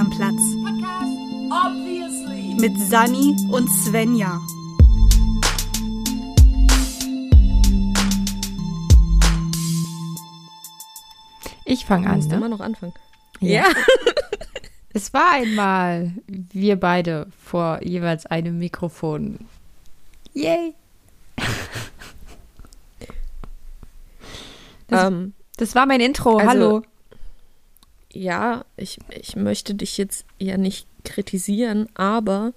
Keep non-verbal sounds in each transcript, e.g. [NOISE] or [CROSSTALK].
am Platz. Mit Sani und Svenja. Ich fange an. Musst Ne? immer noch anfangen. Ja. [LAUGHS] Es war einmal wir beide vor jeweils einem Mikrofon. Yay! [LAUGHS] Das, Ähm, das war mein Intro. also- Hallo. Ja, ich, ich möchte dich jetzt ja nicht kritisieren, aber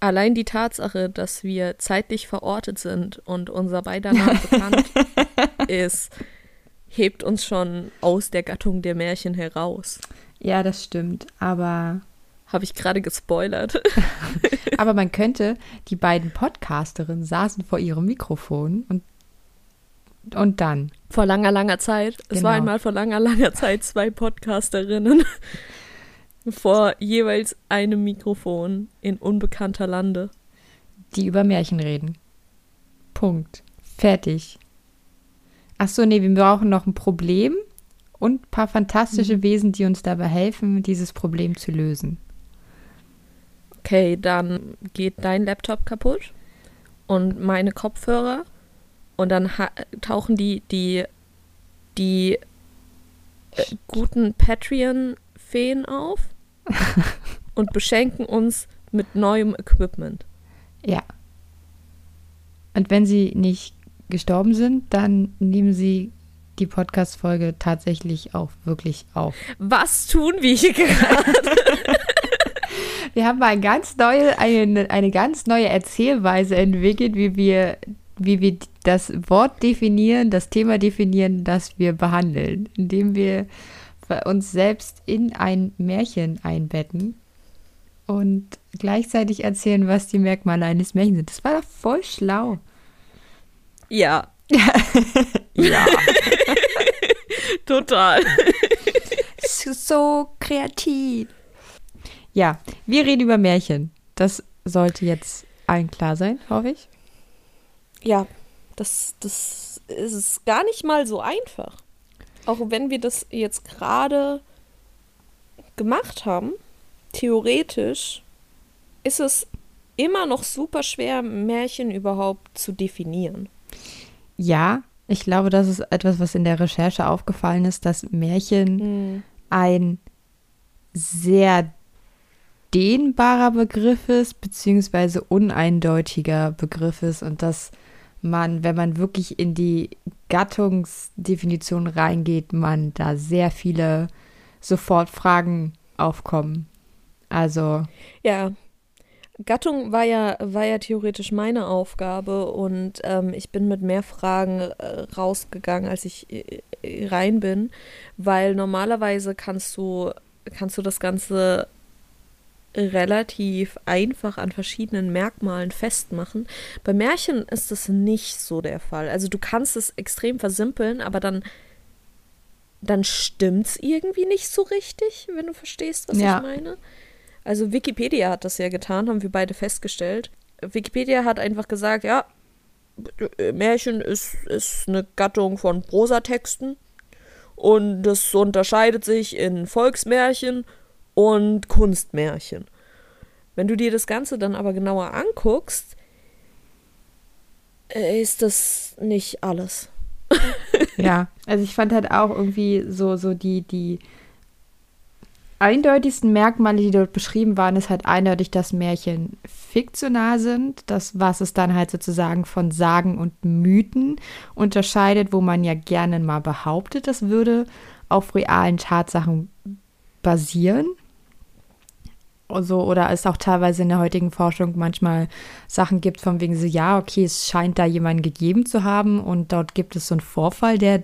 allein die Tatsache, dass wir zeitlich verortet sind und unser beider Name [LAUGHS] bekannt ist, hebt uns schon aus der Gattung der Märchen heraus. Ja, das stimmt. Aber, Habe ich gerade gespoilert. [LAUGHS] aber man könnte, die beiden Podcasterinnen saßen vor ihrem Mikrofon und, und dann. Vor langer, langer Zeit. Es war Genau. einmal vor langer, langer Zeit zwei Podcasterinnen [LAUGHS] vor jeweils einem Mikrofon in unbekannter Lande. die über Märchen reden. Punkt. Fertig. Ach so, nee, wir brauchen noch ein Problem und ein paar fantastische Wesen, die uns dabei helfen, dieses Problem zu lösen. Okay, dann geht dein Laptop kaputt und meine Kopfhörer und dann tauchen die die die äh, guten Patreon-Feen auf [LAUGHS] und beschenken uns mit neuem Equipment. Ja. Und wenn sie nicht gestorben sind, dann nehmen sie die Podcast-Folge tatsächlich auch wirklich auf. Was tun wir hier gerade? [LAUGHS] Wir haben mal ganz neue, eine, eine ganz neue Erzählweise entwickelt, wie wir, wie wir das Wort definieren, das Thema definieren, das wir behandeln, indem wir uns selbst in ein Märchen einbetten und gleichzeitig erzählen, was die Merkmale eines Märchens sind. Das war doch voll schlau. Ja, [LAUGHS] Ja. [LAUGHS] total. so kreativ. Ja, wir reden über Märchen. Das sollte jetzt allen klar sein, hoffe ich. Ja, das, das ist gar nicht mal so einfach. Auch wenn wir das jetzt gerade gemacht haben, theoretisch ist es immer noch super schwer, Märchen überhaupt zu definieren. Ja, ich glaube, das ist etwas, was in der Recherche aufgefallen ist, dass Märchen ein sehr dehnbarer Begriff ist, beziehungsweise uneindeutiger Begriff ist und dass man, wenn man wirklich in die Gattungsdefinition reingeht, man da sehr viele sofort Fragen aufkommen. Also, Ja, Gattung war ja, war ja theoretisch meine Aufgabe und ähm, ich bin mit mehr Fragen äh, rausgegangen, als ich äh, äh, rein bin, weil normalerweise kannst du, kannst du das Ganze relativ einfach an verschiedenen Merkmalen festmachen. Bei Märchen ist das nicht so der Fall. Also du kannst es extrem versimpeln, aber dann, dann stimmt's irgendwie nicht so richtig, wenn du verstehst, was Ja. ich meine. Also Wikipedia hat das ja getan, haben wir beide festgestellt. Wikipedia hat einfach gesagt, ja, Märchen ist, ist eine Gattung von Prosatexten und das unterscheidet sich in Volksmärchen und Kunstmärchen. Wenn du dir das Ganze dann aber genauer anguckst, äh, ist das nicht alles. [LAUGHS] Ja, also ich fand halt auch irgendwie so, so die, die eindeutigsten Merkmale, die dort beschrieben waren, ist halt eindeutig, dass Märchen fiktional sind. Das, was es dann halt sozusagen von Sagen und Mythen unterscheidet, wo man ja gerne mal behauptet, das würde auf realen Tatsachen basieren. Also, oder es auch teilweise in der heutigen Forschung manchmal Sachen gibt, von wegen so, ja, okay, es scheint da jemanden gegeben zu haben und dort gibt es so einen Vorfall, der,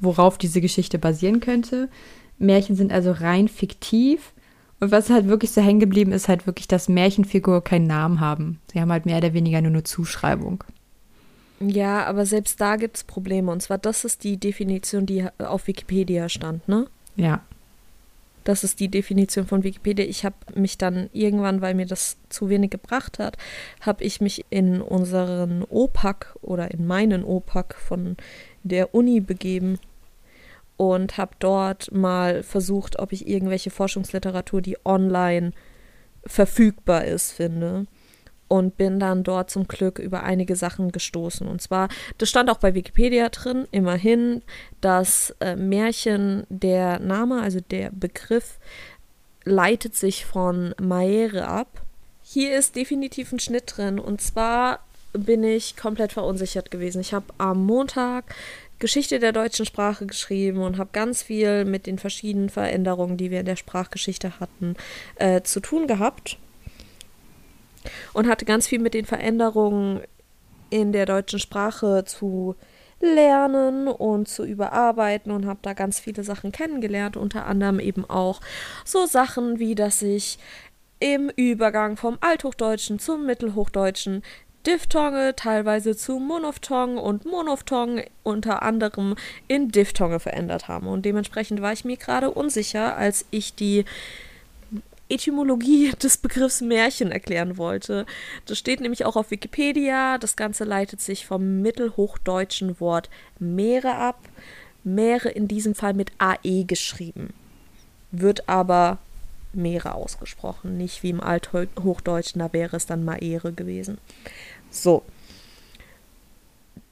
worauf diese Geschichte basieren könnte. Märchen sind also rein fiktiv. Und was halt wirklich so hängen geblieben ist, halt wirklich, dass Märchenfiguren keinen Namen haben. Sie haben halt mehr oder weniger nur eine Zuschreibung. Ja, aber selbst da gibt es Probleme. Und zwar, das ist die Definition, die auf Wikipedia stand, ne? Ja. Das ist die Definition von Wikipedia. Ich habe mich dann irgendwann, weil mir das zu wenig gebracht hat, habe ich mich in unseren OPAC oder in meinen OPAC von der Uni begeben und habe dort mal versucht, ob ich irgendwelche Forschungsliteratur, die online verfügbar ist, finde. Und bin dann dort zum Glück über einige Sachen gestoßen. Und zwar, das stand auch bei Wikipedia drin, immerhin, das äh, Märchen, der Name, also der Begriff, leitet sich von Maere ab. Hier ist definitiv ein Schnitt drin. Und zwar bin ich komplett verunsichert gewesen. Ich habe am Montag Geschichte der deutschen Sprache geschrieben und habe ganz viel mit den verschiedenen Veränderungen, die wir in der Sprachgeschichte hatten, äh, zu tun gehabt. Und hatte ganz viel mit den Veränderungen in der deutschen Sprache zu lernen und zu überarbeiten und habe da ganz viele Sachen kennengelernt, unter anderem eben auch so Sachen wie, dass ich im Übergang vom Althochdeutschen zum Mittelhochdeutschen Diphthonge teilweise zu Monophthong und Monophthong unter anderem in Diphthonge verändert haben. Und dementsprechend war ich mir gerade unsicher, als ich die Etymologie [LAUGHS] des Begriffs Märchen erklären wollte. Das steht nämlich auch auf Wikipedia. Das Ganze leitet sich vom mittelhochdeutschen Wort Meere ab. Meere in diesem Fall mit AE geschrieben. Wird aber Meere ausgesprochen, nicht wie im Althochdeutschen, da wäre es dann Maere gewesen. So.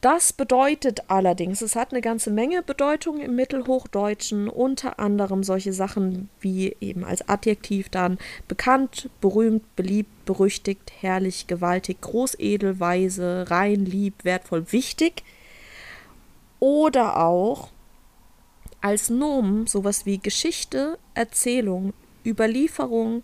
Das bedeutet allerdings, es hat eine ganze Menge Bedeutung im Mittelhochdeutschen, unter anderem solche Sachen wie eben als Adjektiv dann bekannt, berühmt, beliebt, berüchtigt, herrlich, gewaltig, großedel, weise, rein, lieb, wertvoll, wichtig. Oder auch als Nomen sowas wie Geschichte, Erzählung, Überlieferung,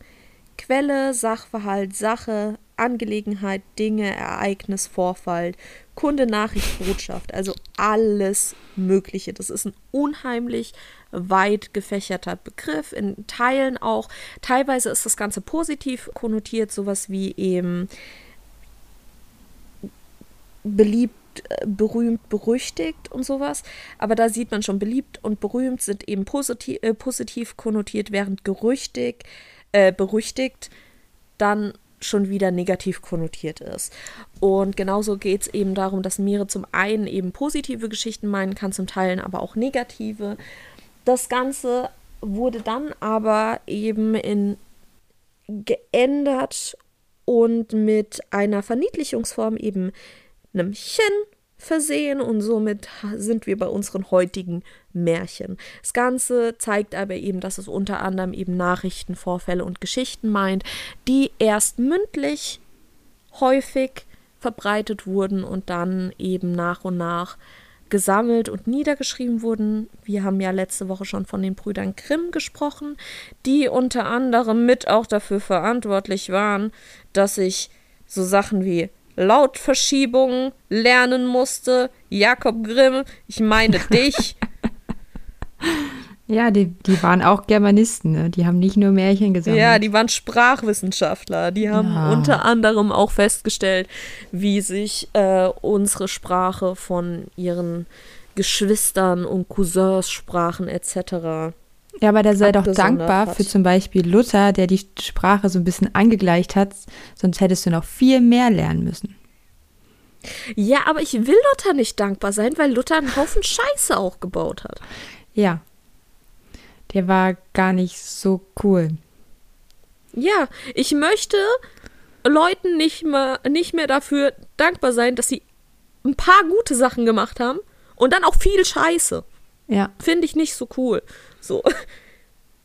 Quelle, Sachverhalt, Sache, Angelegenheit, Dinge, Ereignis, Vorfall, Kunde, Nachricht, Botschaft, also alles Mögliche. Das ist ein unheimlich weit gefächerter Begriff, in Teilen auch. Teilweise ist das Ganze positiv konnotiert, sowas wie eben beliebt berühmt, berüchtigt und sowas. Aber da sieht man schon, beliebt und berühmt sind eben positiv, äh, positiv konnotiert, während gerüchtig, äh, berüchtigt dann schon wieder negativ konnotiert ist. Und genauso geht es eben darum, dass Meere zum einen eben positive Geschichten meinen kann, zum Teil aber auch negative. Das Ganze wurde dann aber eben in geändert und mit einer Verniedlichungsform eben einem Chen versehen und somit sind wir bei unseren heutigen Märchen. Das Ganze zeigt aber eben, dass es unter anderem eben Nachrichten, Vorfälle und Geschichten meint, die erst mündlich häufig verbreitet wurden und dann eben nach und nach gesammelt und niedergeschrieben wurden. Wir haben ja letzte Woche schon von den Brüdern Grimm gesprochen, die unter anderem mit auch dafür verantwortlich waren, dass sich so Sachen wie Lautverschiebung lernen musste. Jakob Grimm, ich meine [LAUGHS] dich. Ja, die, die waren auch Germanisten, ne? Die haben nicht nur Märchen gesammelt. Ja, die waren Sprachwissenschaftler. Die haben ja. unter anderem auch festgestellt, wie sich äh, unsere Sprache von ihren Geschwistern und Cousins sprachen etc. Ja, aber da sei doch dankbar hat. für zum Beispiel Luther, der die Sprache so ein bisschen angegleicht hat, sonst hättest du noch viel mehr lernen müssen. Ja, aber ich will Luther nicht dankbar sein, weil Luther einen Haufen Scheiße auch gebaut hat. Ja. Der war gar nicht so cool. Ja, ich möchte Leuten nicht mehr, nicht mehr dafür dankbar sein, dass sie ein paar gute Sachen gemacht haben und dann auch viel Scheiße. Ja. Finde ich nicht so cool. So.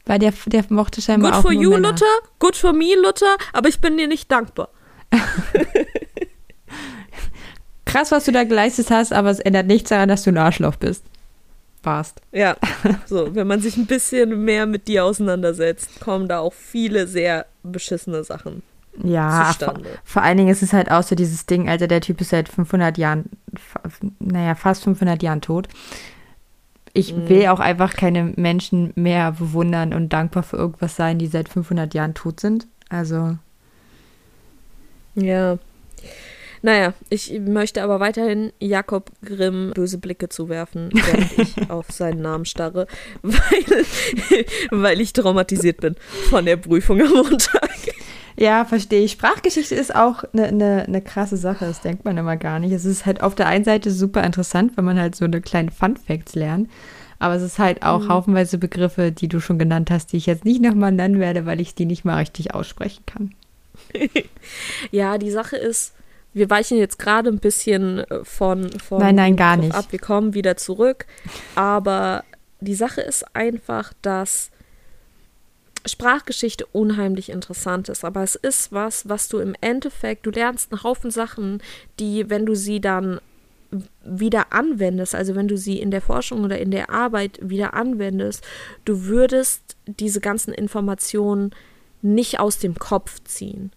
Weil der, der mochte scheinbar good auch for you, Männer. Luther. Good for me, Luther. Aber ich bin dir nicht dankbar. [LAUGHS] Krass, was du da geleistet hast, aber es ändert nichts daran, dass du ein Arschloch bist. Warst. Ja, [LAUGHS] so, wenn man sich ein bisschen mehr mit dir auseinandersetzt, kommen da auch viele sehr beschissene Sachen ja, vor, vor, allen Dingen ist es halt auch so dieses Ding, also der Typ ist seit 500 Jahren, naja, fast 500 Jahren tot ich mhm. will auch einfach keine Menschen mehr bewundern und dankbar für irgendwas sein, die seit 500 Jahren tot sind. Also. Ja. Naja, ich möchte aber weiterhin Jakob Grimm böse Blicke zuwerfen, während ich [LAUGHS] auf seinen Namen starre, [LAUGHS] weil, weil ich traumatisiert bin von der Prüfung am Montag. Ja, verstehe ich. Sprachgeschichte ist auch eine ne, ne krasse Sache, das denkt man immer gar nicht. Es ist halt auf der einen Seite super interessant, wenn man halt so eine kleine Fun Facts lernt. Aber es ist halt auch mhm. haufenweise Begriffe, die du schon genannt hast, die ich jetzt nicht nochmal nennen werde, weil ich die nicht mal richtig aussprechen kann. [LAUGHS] ja, die Sache ist, wir weichen jetzt gerade ein bisschen äh, von, von nein, nein, gar nicht. ab. Wir kommen wieder zurück. Aber die Sache ist einfach, dass Sprachgeschichte unheimlich interessant ist, aber es ist was, was du im Endeffekt, du lernst einen Haufen Sachen, die, wenn du sie dann wieder anwendest, also wenn du sie in der Forschung oder in der Arbeit wieder anwendest, du würdest diese ganzen Informationen nicht aus dem Kopf ziehen,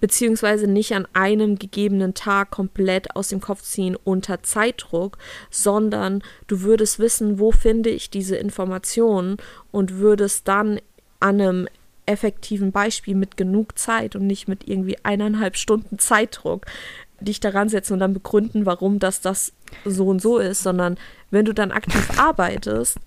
beziehungsweise nicht an einem gegebenen Tag komplett aus dem Kopf ziehen unter Zeitdruck, sondern du würdest wissen, wo finde ich diese Informationen und würdest dann an einem effektiven Beispiel mit genug Zeit und nicht mit irgendwie eineinhalb Stunden Zeitdruck dich daran setzen und dann begründen, warum das das so und so ist, sondern wenn du dann aktiv [LAUGHS] arbeitest,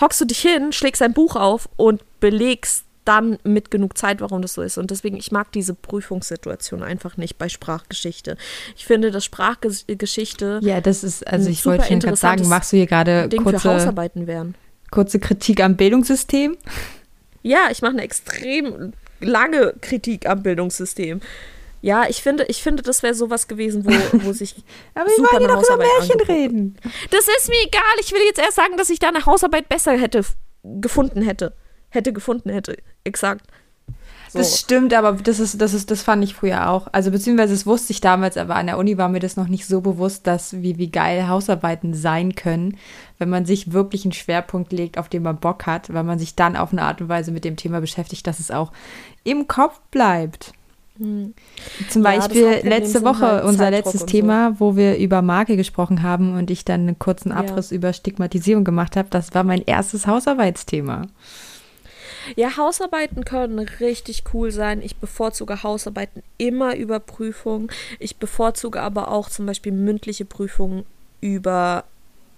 hockst du dich hin, schlägst ein Buch auf und belegst dann mit genug Zeit, warum das so ist. Und deswegen, ich mag diese Prüfungssituation einfach nicht bei Sprachgeschichte. Ich finde, dass Sprachgeschichte. Ja, das ist, also ich wollte schon gerade sagen, machst du hier gerade kurze, kurze Kritik am Bildungssystem? Ja, ich mache eine extrem lange Kritik am Bildungssystem. Ja, ich finde, ich finde, das wäre sowas gewesen, wo, [LAUGHS] wo sich. Aber wir wollen hier doch über Märchen reden. Das ist mir egal. Ich will jetzt erst sagen, dass ich da eine Hausarbeit besser hätte gefunden hätte. Hätte gefunden hätte. Exakt. So. Das stimmt, aber das ist, das ist, das fand ich früher auch. Also beziehungsweise das wusste ich damals, aber an der Uni war mir das noch nicht so bewusst, dass wie, wie geil Hausarbeiten sein können, wenn man sich wirklich einen Schwerpunkt legt, auf den man Bock hat, weil man sich dann auf eine Art und Weise mit dem Thema beschäftigt, dass es auch im Kopf bleibt. Hm. Zum ja, Beispiel letzte Woche halt unser letztes Thema, wo wir über Marke gesprochen haben und ich dann einen kurzen Abriss ja. über Stigmatisierung gemacht habe. Das war mein erstes Hausarbeitsthema. Ja, Hausarbeiten können richtig cool sein. Ich bevorzuge Hausarbeiten immer über Prüfungen. Ich bevorzuge aber auch zum Beispiel mündliche Prüfungen über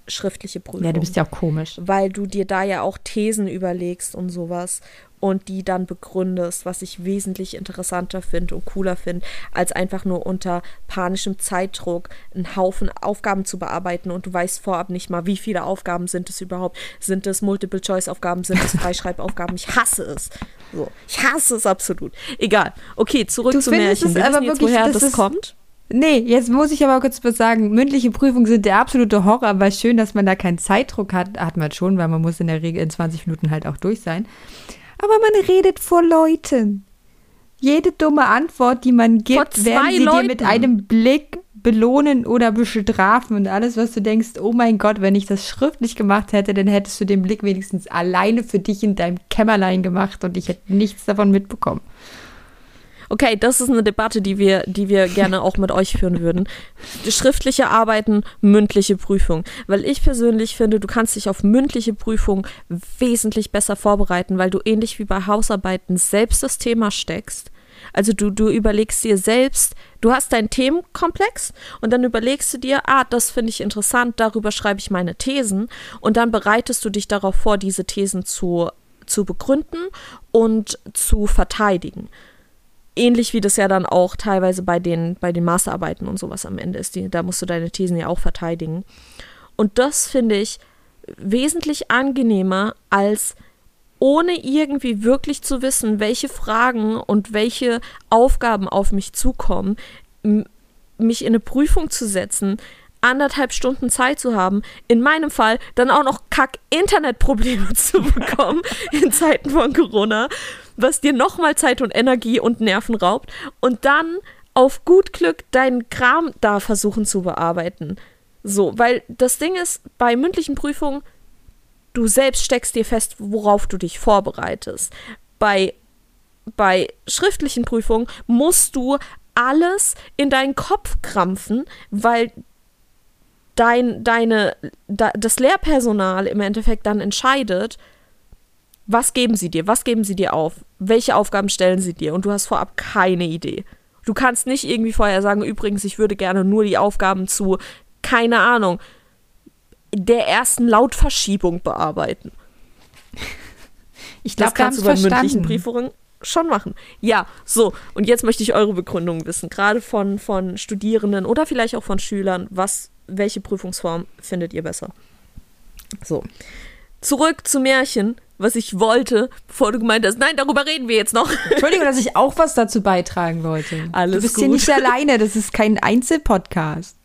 schriftliche Prüfungen. Ja, du bist ja auch komisch. Weil du dir da ja auch Thesen überlegst und sowas und die dann begründest, was ich wesentlich interessanter finde und cooler finde, als einfach nur unter panischem Zeitdruck einen Haufen Aufgaben zu bearbeiten und du weißt vorab nicht mal, wie viele Aufgaben sind es überhaupt. Sind es Multiple-Choice-Aufgaben, sind es Freischreibaufgaben? Ich hasse es. So, ich hasse es absolut. Egal. Okay, zurück du zu Märchen. Wir aber wirklich, woher das, das kommt. Nee, jetzt muss ich aber kurz was sagen. Mündliche Prüfungen sind der absolute Horror, weil schön, dass man da keinen Zeitdruck hat. Hat man schon, weil man muss in der Regel in 20 Minuten halt auch durch sein aber man redet vor Leuten. Jede dumme Antwort, die man gibt, werden sie Leuten. dir mit einem Blick belohnen oder bestrafen und alles, was du denkst, oh mein Gott, wenn ich das schriftlich gemacht hätte, dann hättest du den Blick wenigstens alleine für dich in deinem Kämmerlein gemacht und ich hätte nichts davon mitbekommen. Okay, das ist eine Debatte, die wir, die wir gerne auch mit euch führen würden. Schriftliche Arbeiten, mündliche Prüfung. Weil ich persönlich finde, du kannst dich auf mündliche Prüfung wesentlich besser vorbereiten, weil du ähnlich wie bei Hausarbeiten selbst das Thema steckst. Also du, du überlegst dir selbst, du hast deinen Themenkomplex und dann überlegst du dir, ah, das finde ich interessant, darüber schreibe ich meine Thesen und dann bereitest du dich darauf vor, diese Thesen zu, zu begründen und zu verteidigen ähnlich wie das ja dann auch teilweise bei den, bei den Masterarbeiten und sowas am Ende ist. Die, da musst du deine Thesen ja auch verteidigen. Und das finde ich wesentlich angenehmer, als ohne irgendwie wirklich zu wissen, welche Fragen und welche Aufgaben auf mich zukommen, mich in eine Prüfung zu setzen, anderthalb Stunden Zeit zu haben, in meinem Fall dann auch noch kack Internetprobleme [LAUGHS] zu bekommen in Zeiten von Corona was dir nochmal Zeit und Energie und Nerven raubt und dann auf gut Glück deinen Kram da versuchen zu bearbeiten. So, weil das Ding ist, bei mündlichen Prüfungen, du selbst steckst dir fest, worauf du dich vorbereitest. Bei, bei schriftlichen Prüfungen musst du alles in deinen Kopf krampfen, weil dein, deine, da, das Lehrpersonal im Endeffekt dann entscheidet, was geben sie dir? Was geben sie dir auf? Welche Aufgaben stellen sie dir? Und du hast vorab keine Idee. Du kannst nicht irgendwie vorher sagen, übrigens, ich würde gerne nur die Aufgaben zu, keine Ahnung, der ersten Lautverschiebung bearbeiten. [LAUGHS] Ich glaube, das kannst du bei mündlichen Prüfungen schon machen. Ja, so. Und jetzt möchte ich eure Begründung wissen, gerade von, von Studierenden oder vielleicht auch von Schülern. Was, welche Prüfungsform findet ihr besser? So. Zurück zu Märchen, was ich wollte, bevor du gemeint hast, nein, darüber reden wir jetzt noch. Entschuldigung, dass [LAUGHS] ich auch was dazu beitragen wollte. Alles du bist gut. hier nicht alleine, das ist kein Einzelpodcast.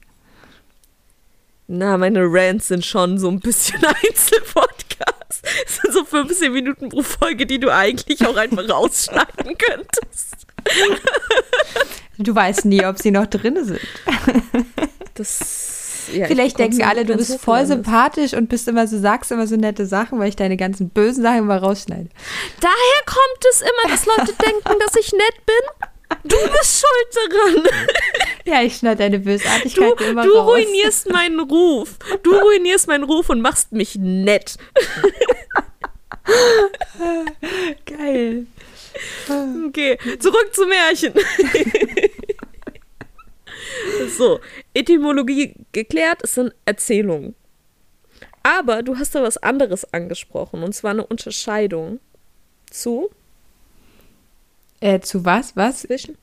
Na, meine Rants sind schon so ein bisschen [LAUGHS] Einzelpodcast. Es sind so 15 Minuten pro Folge, die du eigentlich auch einfach [LAUGHS] rausschneiden könntest. Du weißt nie, ob sie noch drin sind. Das, ja, Vielleicht denken alle, du bist voll sympathisch und bist immer so, sagst immer so nette Sachen, weil ich deine ganzen bösen Sachen immer rausschneide. Daher kommt es immer, dass Leute [LAUGHS] denken, dass ich nett bin. Du bist schuld daran. Ja, ich schneide deine Du, Bösartigkeit immer du raus. ruinierst meinen Ruf. Du ruinierst meinen Ruf und machst mich nett. [LAUGHS] Geil. Okay, zurück zu Märchen. [LAUGHS] [LAUGHS] so, Etymologie geklärt, es sind Erzählungen. Aber du hast da was anderes angesprochen, und zwar eine Unterscheidung zu Äh, zu was? Was? zwischen.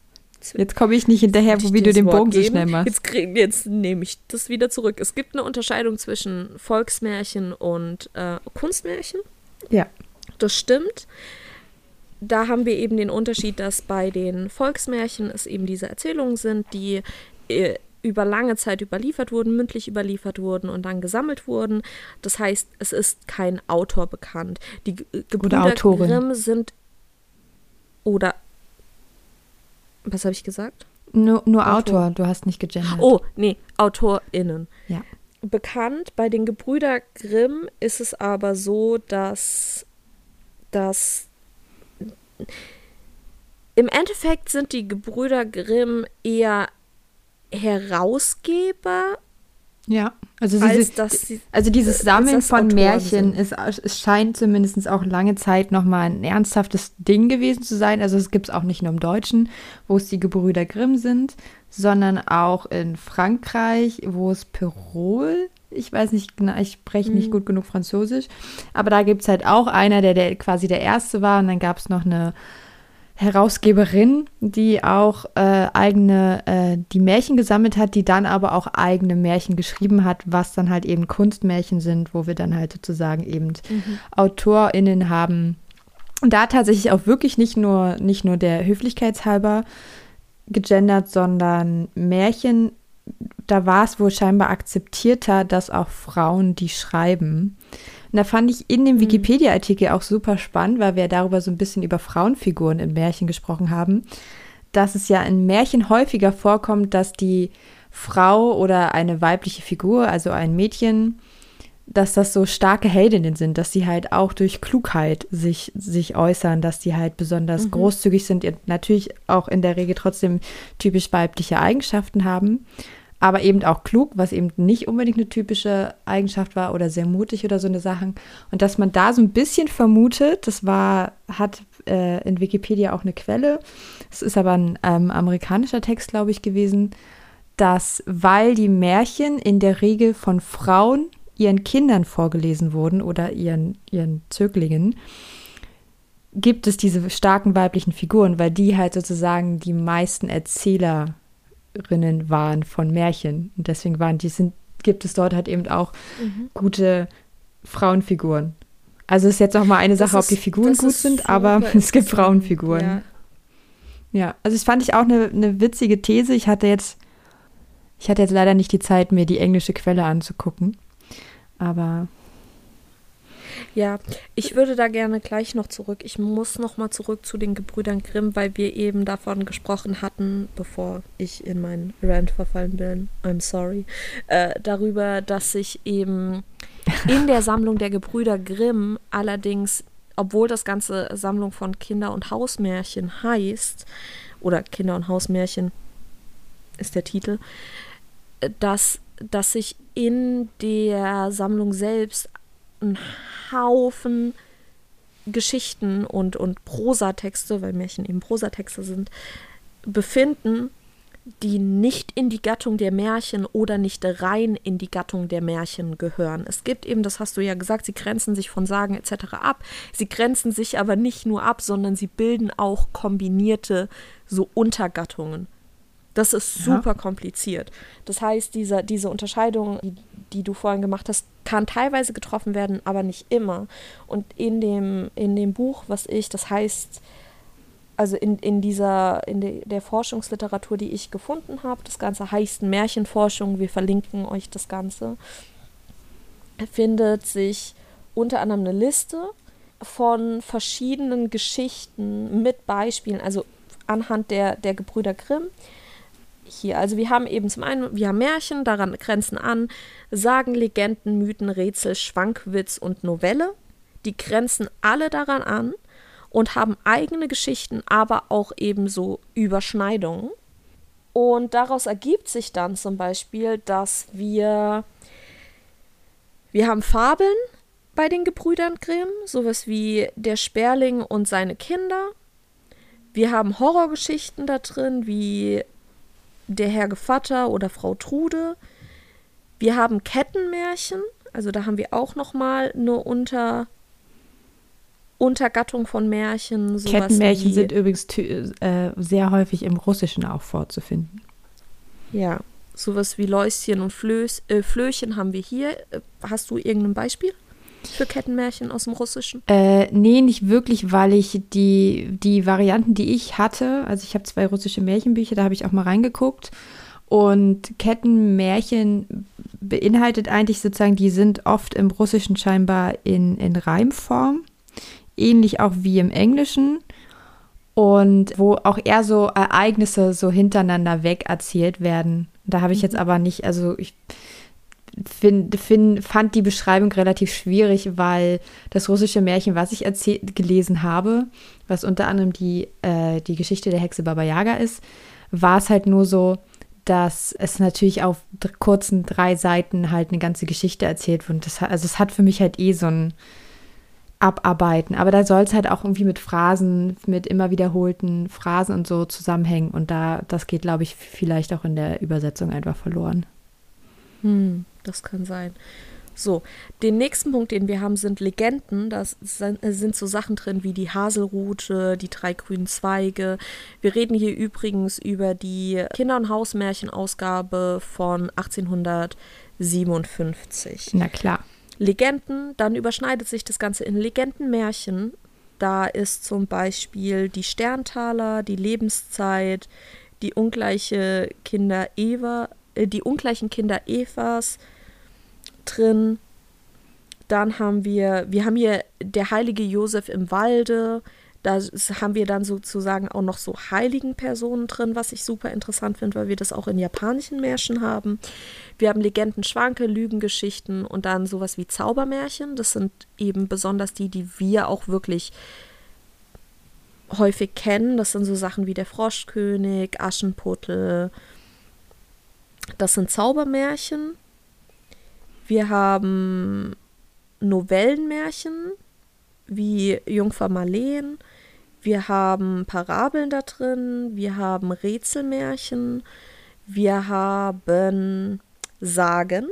Jetzt komme ich nicht hinterher, ich wie du den Wort Bogen so geben? schnell machst. Jetzt, krieg- jetzt nehme ich das wieder zurück. Es gibt eine Unterscheidung zwischen Volksmärchen und äh, Kunstmärchen. Ja. Das stimmt. Da haben wir eben den Unterschied, dass bei den Volksmärchen es eben diese Erzählungen sind, die über lange Zeit überliefert wurden, mündlich überliefert wurden und dann gesammelt wurden. Das heißt, es ist kein Autor bekannt. Die äh, Gebrüder. Grimm sind oder was habe ich gesagt? Nur, nur Autor. Autor. du hast nicht gegendert. Oh, nee, AutorInnen. Ja. Bekannt bei den Gebrüder Grimm ist es aber so, dass, dass im Endeffekt sind die Gebrüder Grimm eher Herausgeber, Ja. Also, als dieses, sie. also dieses Sammeln von Autoren Märchen sind. ist, es scheint zumindest auch lange Zeit nochmal ein ernsthaftes Ding gewesen zu sein. Also es gibt es auch nicht nur im Deutschen, wo es die Gebrüder Grimm sind, sondern auch in Frankreich, wo es Perol, ich weiß nicht genau, ich spreche nicht gut genug Französisch, aber da gibt es halt auch einer, der, der quasi der Erste war und dann gab es noch eine Herausgeberin, die auch äh, eigene, äh, die Märchen gesammelt hat, die dann aber auch eigene Märchen geschrieben hat, was dann halt eben Kunstmärchen sind, wo wir dann halt sozusagen eben AutorInnen haben. Und da tatsächlich auch wirklich nicht nur, nicht nur der Höflichkeitshalber gegendert, sondern Märchen, da war es wohl scheinbar akzeptierter, dass auch Frauen die schreiben. Und da fand ich in dem Wikipedia-Artikel auch super spannend, weil wir darüber so ein bisschen über Frauenfiguren in Märchen gesprochen haben, dass es ja in Märchen häufiger vorkommt, dass die Frau oder eine weibliche Figur, also ein Mädchen, dass das so starke Heldinnen sind, dass sie halt auch durch Klugheit sich, sich äußern, dass die halt besonders großzügig sind und natürlich auch in der Regel trotzdem typisch weibliche Eigenschaften haben, aber eben auch klug, was eben nicht unbedingt eine typische Eigenschaft war oder sehr mutig oder so eine Sachen. Und dass man da so ein bisschen vermutet, das war, hat äh, in Wikipedia auch eine Quelle, es ist aber ein ähm, amerikanischer Text, glaube ich, gewesen, dass weil die Märchen in der Regel von Frauen ihren Kindern vorgelesen wurden oder ihren, ihren Zöglingen, gibt es diese starken weiblichen Figuren, weil die halt sozusagen die meisten Erzählerinnen waren von Märchen. Und deswegen waren die, sind, gibt es dort halt eben auch gute Frauenfiguren. Also ist jetzt noch mal eine Das Sache, ob ist- die Figuren gut sind, aber [LAUGHS] es gibt. Frauenfiguren. Ja. Ja, also das fand ich auch eine, eine witzige These. Ich hatte jetzt, ich hatte jetzt leider nicht die Zeit, mir die englische Quelle anzugucken. Aber Ja, ich würde da gerne gleich noch zurück. Ich muss noch mal zurück zu den Gebrüdern Grimm, weil wir eben davon gesprochen hatten, bevor ich in meinen Rant verfallen bin. I'm sorry. Äh, darüber, dass sich eben in der Sammlung der Gebrüder Grimm allerdings, obwohl das ganze Sammlung von Kinder- und Hausmärchen heißt, oder Kinder- und Hausmärchen ist der Titel, äh, dass, dass sich in der Sammlung selbst ein Haufen Geschichten und, und Prosatexte, weil Märchen eben Prosatexte sind, befinden, die nicht in die Gattung der Märchen oder nicht rein in die Gattung der Märchen gehören. Es gibt eben, das hast du ja gesagt, sie grenzen sich von Sagen etc. ab. Sie grenzen sich aber nicht nur ab, sondern sie bilden auch kombinierte so Untergattungen. Das ist Ja. super kompliziert. Das heißt, dieser, diese Unterscheidung, die die du vorhin gemacht hast, kann teilweise getroffen werden, aber nicht immer. Und in dem, in dem Buch, was ich, das heißt, also in, in dieser, in de, der Forschungsliteratur, die ich gefunden habe, das Ganze heißt Märchenforschung, wir verlinken euch das Ganze, findet sich unter anderem eine Liste von verschiedenen Geschichten mit Beispielen, also anhand der, der Gebrüder Grimm. Hier, also wir haben eben zum einen, wir haben Märchen, daran grenzen an Sagen, Legenden, Mythen, Rätsel, Schwankwitz und Novelle. Die grenzen alle daran an und haben eigene Geschichten, aber auch ebenso Überschneidungen. Und daraus ergibt sich dann zum Beispiel, dass wir, wir haben Fabeln bei den Gebrüdern Grimm, sowas wie der Sperling und seine Kinder. Wir haben Horrorgeschichten da drin, wie der Herr Gevatter oder Frau Trude. Wir haben Kettenmärchen, also da haben wir auch noch mal eine Unter Untergattung von Märchen. Kettenmärchen sind übrigens äh, sehr häufig im Russischen auch vorzufinden. Ja, sowas wie Läuschen und Flöß, äh, Flöchen haben wir hier. Äh, hast du irgendein Beispiel für Kettenmärchen aus dem Russischen? Äh, nee, nicht wirklich, weil ich die, die Varianten, die ich hatte, also ich habe zwei russische Märchenbücher, da habe ich auch mal reingeguckt. Und Kettenmärchen beinhaltet eigentlich sozusagen, die sind oft im Russischen scheinbar in, in Reimform ähnlich auch wie im Englischen und wo auch eher so Ereignisse so hintereinander weg erzählt werden. Da habe ich jetzt mhm. aber nicht, also ich find, find, fand die Beschreibung relativ schwierig, weil das russische Märchen, was ich gelesen habe, was unter anderem die, äh, die Geschichte der Hexe Baba Yaga ist, war es halt nur so, dass es natürlich auf kurzen drei Seiten halt eine ganze Geschichte erzählt wird. Das, also es hat für mich halt eh so ein abarbeiten. Aber da soll es halt auch irgendwie mit Phrasen, mit immer wiederholten Phrasen und so zusammenhängen. Und da, das geht, glaube ich, vielleicht auch in der Übersetzung einfach verloren. Hm, das kann sein. So, den nächsten Punkt, den wir haben, sind Legenden. Da sind so Sachen drin wie die Haselrute, die drei grünen Zweige. Wir reden hier übrigens über die Kinder- und Hausmärchenausgabe von 1857. Na klar. Legenden, dann überschneidet sich das Ganze in Legendenmärchen. Da ist zum Beispiel die Sterntaler, die Lebenszeit, die ungleiche Kinder Eva, die ungleichen Kinder Evas drin. Dann haben wir, wir haben hier der heilige Josef im Walde, da haben wir dann sozusagen auch noch so heiligen Personen drin, was ich super interessant finde, weil wir das auch in japanischen Märchen haben. Wir haben Legenden, Schwanke, Lügengeschichten und dann sowas wie Zaubermärchen. Das sind eben besonders die, die wir auch wirklich häufig kennen. Das sind so Sachen wie der Froschkönig, Aschenputtel. Das sind Zaubermärchen. Wir haben Novellenmärchen wie Jungfer Marleen. Wir haben Parabeln da drin, wir haben Rätselmärchen, wir haben Sagen.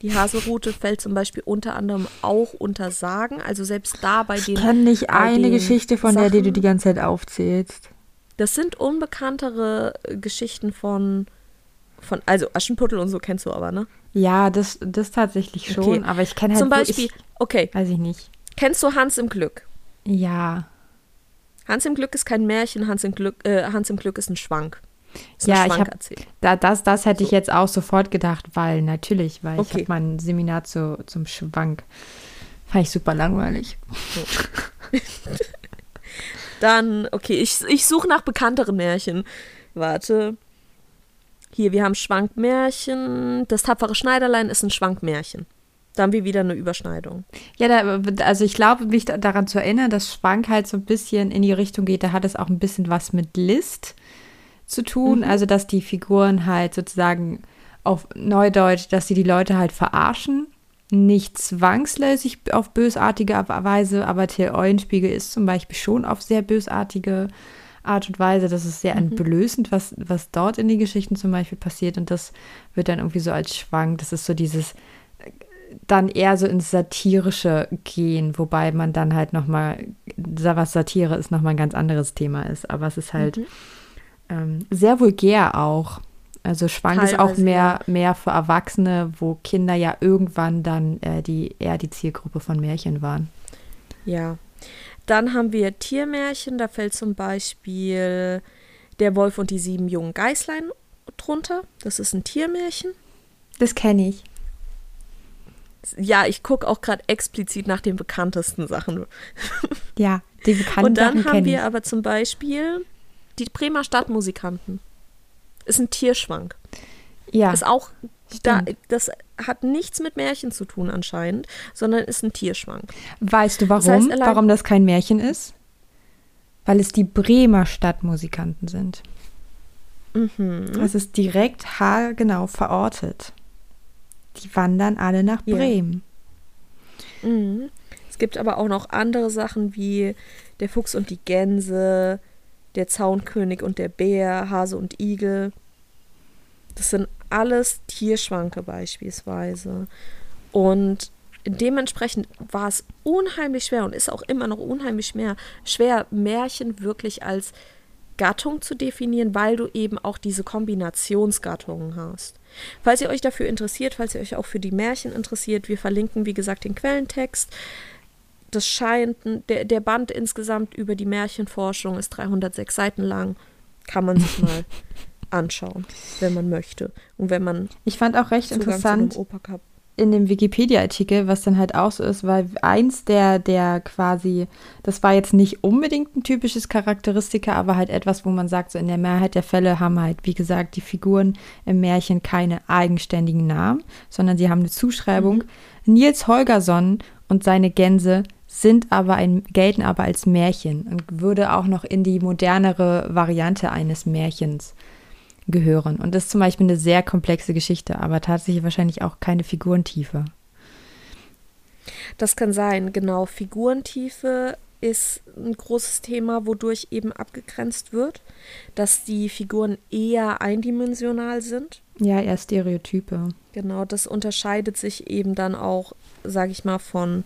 Die Haselrute fällt zum Beispiel unter anderem auch unter Sagen, also selbst da bei den. Ich kenne nicht eine Geschichte von Sachen, der, die du die ganze Zeit aufzählst. Das sind unbekanntere Geschichten von, von also Aschenputtel und so kennst du aber, ne? Ja, das, das tatsächlich schon, okay. aber ich kenne halt Zum Beispiel, ich, okay. Weiß ich nicht. Kennst du Hans im Glück? Ja. Hans im Glück ist kein Märchen, Hans im Glück, äh, Hans im Glück ist ein Schwank. Ist ja, ich habe da, das, das hätte so. ich jetzt auch sofort gedacht, weil natürlich, weil okay. ich habe mein Seminar zu, zum Schwank. Fand ich super langweilig. So. [LAUGHS] Dann, okay, ich, ich suche nach bekannteren Märchen. Warte. Hier, wir haben Schwankmärchen. Das tapfere Schneiderlein ist ein Schwankmärchen. Da haben wir wieder eine Überschneidung. Ja, da, also ich glaube, mich daran zu erinnern, dass Schwank halt so ein bisschen in die Richtung geht, da hat es auch ein bisschen was mit List zu tun. Mhm. Also, dass die Figuren halt sozusagen auf Neudeutsch, dass sie die Leute halt verarschen. Nicht zwangsläufig auf bösartige Weise, aber Till Eulenspiegel ist zum Beispiel schon auf sehr bösartige Art und Weise. Das ist sehr mhm. entblößend, was, was dort in den Geschichten zum Beispiel passiert. Und das wird dann irgendwie so als Schwank. Das ist so dieses dann eher so ins Satirische gehen, wobei man dann halt nochmal, was Satire ist, nochmal ein ganz anderes Thema ist. Aber es ist halt mhm. ähm, sehr vulgär auch. Also Schwank ist auch mehr, mehr für Erwachsene, wo Kinder ja irgendwann dann äh, die, eher die Zielgruppe von Märchen waren. Ja. Dann haben wir Tiermärchen, da fällt zum Beispiel Der Wolf und die sieben jungen Geißlein drunter. Das ist ein Tiermärchen. Das kenne ich. Ja, ich gucke auch gerade explizit nach den bekanntesten Sachen. [LAUGHS] Ja, die bekannten Und dann Sachen haben wir aber zum Beispiel die Bremer Stadtmusikanten. Ist ein Tierschwank. Ja, Ist auch, da, das hat nichts mit Märchen zu tun anscheinend, sondern ist ein Tierschwank. weißt du warum? Das heißt, warum das kein Märchen ist? Weil es die Bremer Stadtmusikanten sind. Mhm. Es ist direkt haargenau verortet. Die wandern alle nach Ja. Bremen. Mhm. Es gibt aber auch noch andere Sachen wie der Fuchs und die Gänse, der Zaunkönig und der Bär, Hase und Igel. Das sind alles Tierschwanke beispielsweise. Und dementsprechend war es unheimlich schwer und ist auch immer noch unheimlich schwer, schwer Märchen wirklich als Gattung zu definieren, weil du eben auch diese Kombinationsgattungen hast. Falls ihr euch dafür interessiert, falls ihr euch auch für die Märchen interessiert, wir verlinken, wie gesagt, den Quellentext. Das scheint, ein- der, der Band insgesamt über die Märchenforschung ist 306 Seiten lang. Kann man sich [LAUGHS] mal anschauen, wenn man möchte. Und wenn man Ich fand auch recht Zugang interessant, in dem Wikipedia-Artikel, was dann halt auch so ist, weil eins der, der quasi, das war jetzt nicht unbedingt ein typisches Charakteristika, aber halt etwas, wo man sagt, so in der Mehrheit der Fälle haben halt, wie gesagt, die Figuren im Märchen keine eigenständigen Namen, sondern sie haben eine Zuschreibung. Nils Holgersson und seine Gänse sind aber ein, gelten aber als Märchen und würde auch noch in die modernere Variante eines Märchens gehören. Und das ist zum Beispiel eine sehr komplexe Geschichte, aber tatsächlich wahrscheinlich auch keine Figurentiefe. Das kann sein, genau. Figurentiefe ist ein großes Thema, wodurch eben abgegrenzt wird, dass die Figuren eher eindimensional sind. Ja, eher Stereotype. Genau, das unterscheidet sich eben dann auch, sage ich mal, von,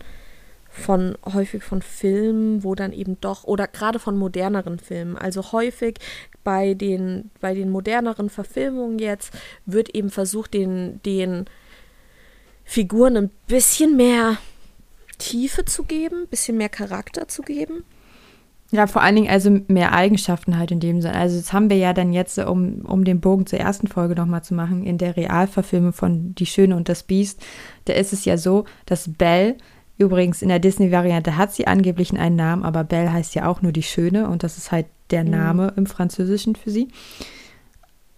von häufig von Filmen, wo dann eben doch, oder gerade von moderneren Filmen. Also häufig bei den, bei den moderneren Verfilmungen jetzt wird eben versucht, den, den Figuren ein bisschen mehr Tiefe zu geben, ein bisschen mehr Charakter zu geben. Ja, vor allen Dingen also mehr Eigenschaften halt in dem Sinne. Also das haben wir ja dann jetzt, um, um den Bogen zur ersten Folge nochmal zu machen, in der Realverfilmung von Die Schöne und das Biest, da ist es ja so, dass Belle, übrigens in der Disney-Variante hat sie angeblich einen Namen, aber Belle heißt ja auch nur die Schöne und das ist halt der Name im Französischen für sie,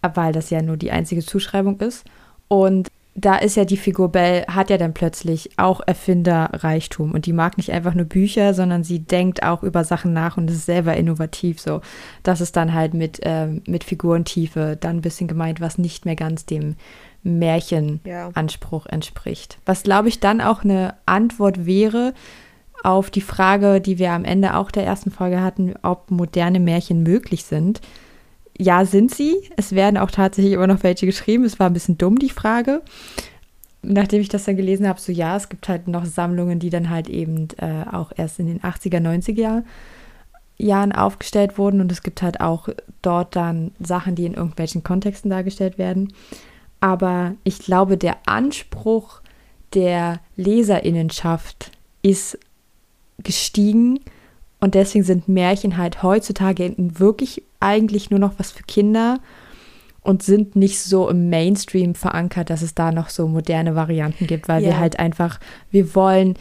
weil das ja nur die einzige Zuschreibung ist. Und da ist ja die Figur Belle, hat ja dann plötzlich auch Erfinderreichtum und die mag nicht einfach nur Bücher, sondern sie denkt auch über Sachen nach und ist selber innovativ so. Das ist dann halt mit, ähm, mit Figurentiefe dann ein bisschen gemeint, was nicht mehr ganz dem Märchenanspruch entspricht. Was, glaube ich, dann auch eine Antwort wäre auf die Frage, die wir am Ende auch der ersten Folge hatten, ob moderne Märchen möglich sind. Ja, sind sie. Es werden auch tatsächlich immer noch welche geschrieben. Es war ein bisschen dumm, die Frage. Nachdem ich das dann gelesen habe, so ja, es gibt halt noch Sammlungen, die dann halt eben äh, auch erst in den 80er, 90er Jahren, Jahren aufgestellt wurden. Und es gibt halt auch dort dann Sachen, die in irgendwelchen Kontexten dargestellt werden. Aber ich glaube, der Anspruch der Leserinnenschaft ist gestiegen. Und deswegen sind Märchen halt heutzutage wirklich eigentlich nur noch was für Kinder und sind nicht so im Mainstream verankert, dass es da noch so moderne Varianten gibt, weil wir Ja. halt einfach, wir wollen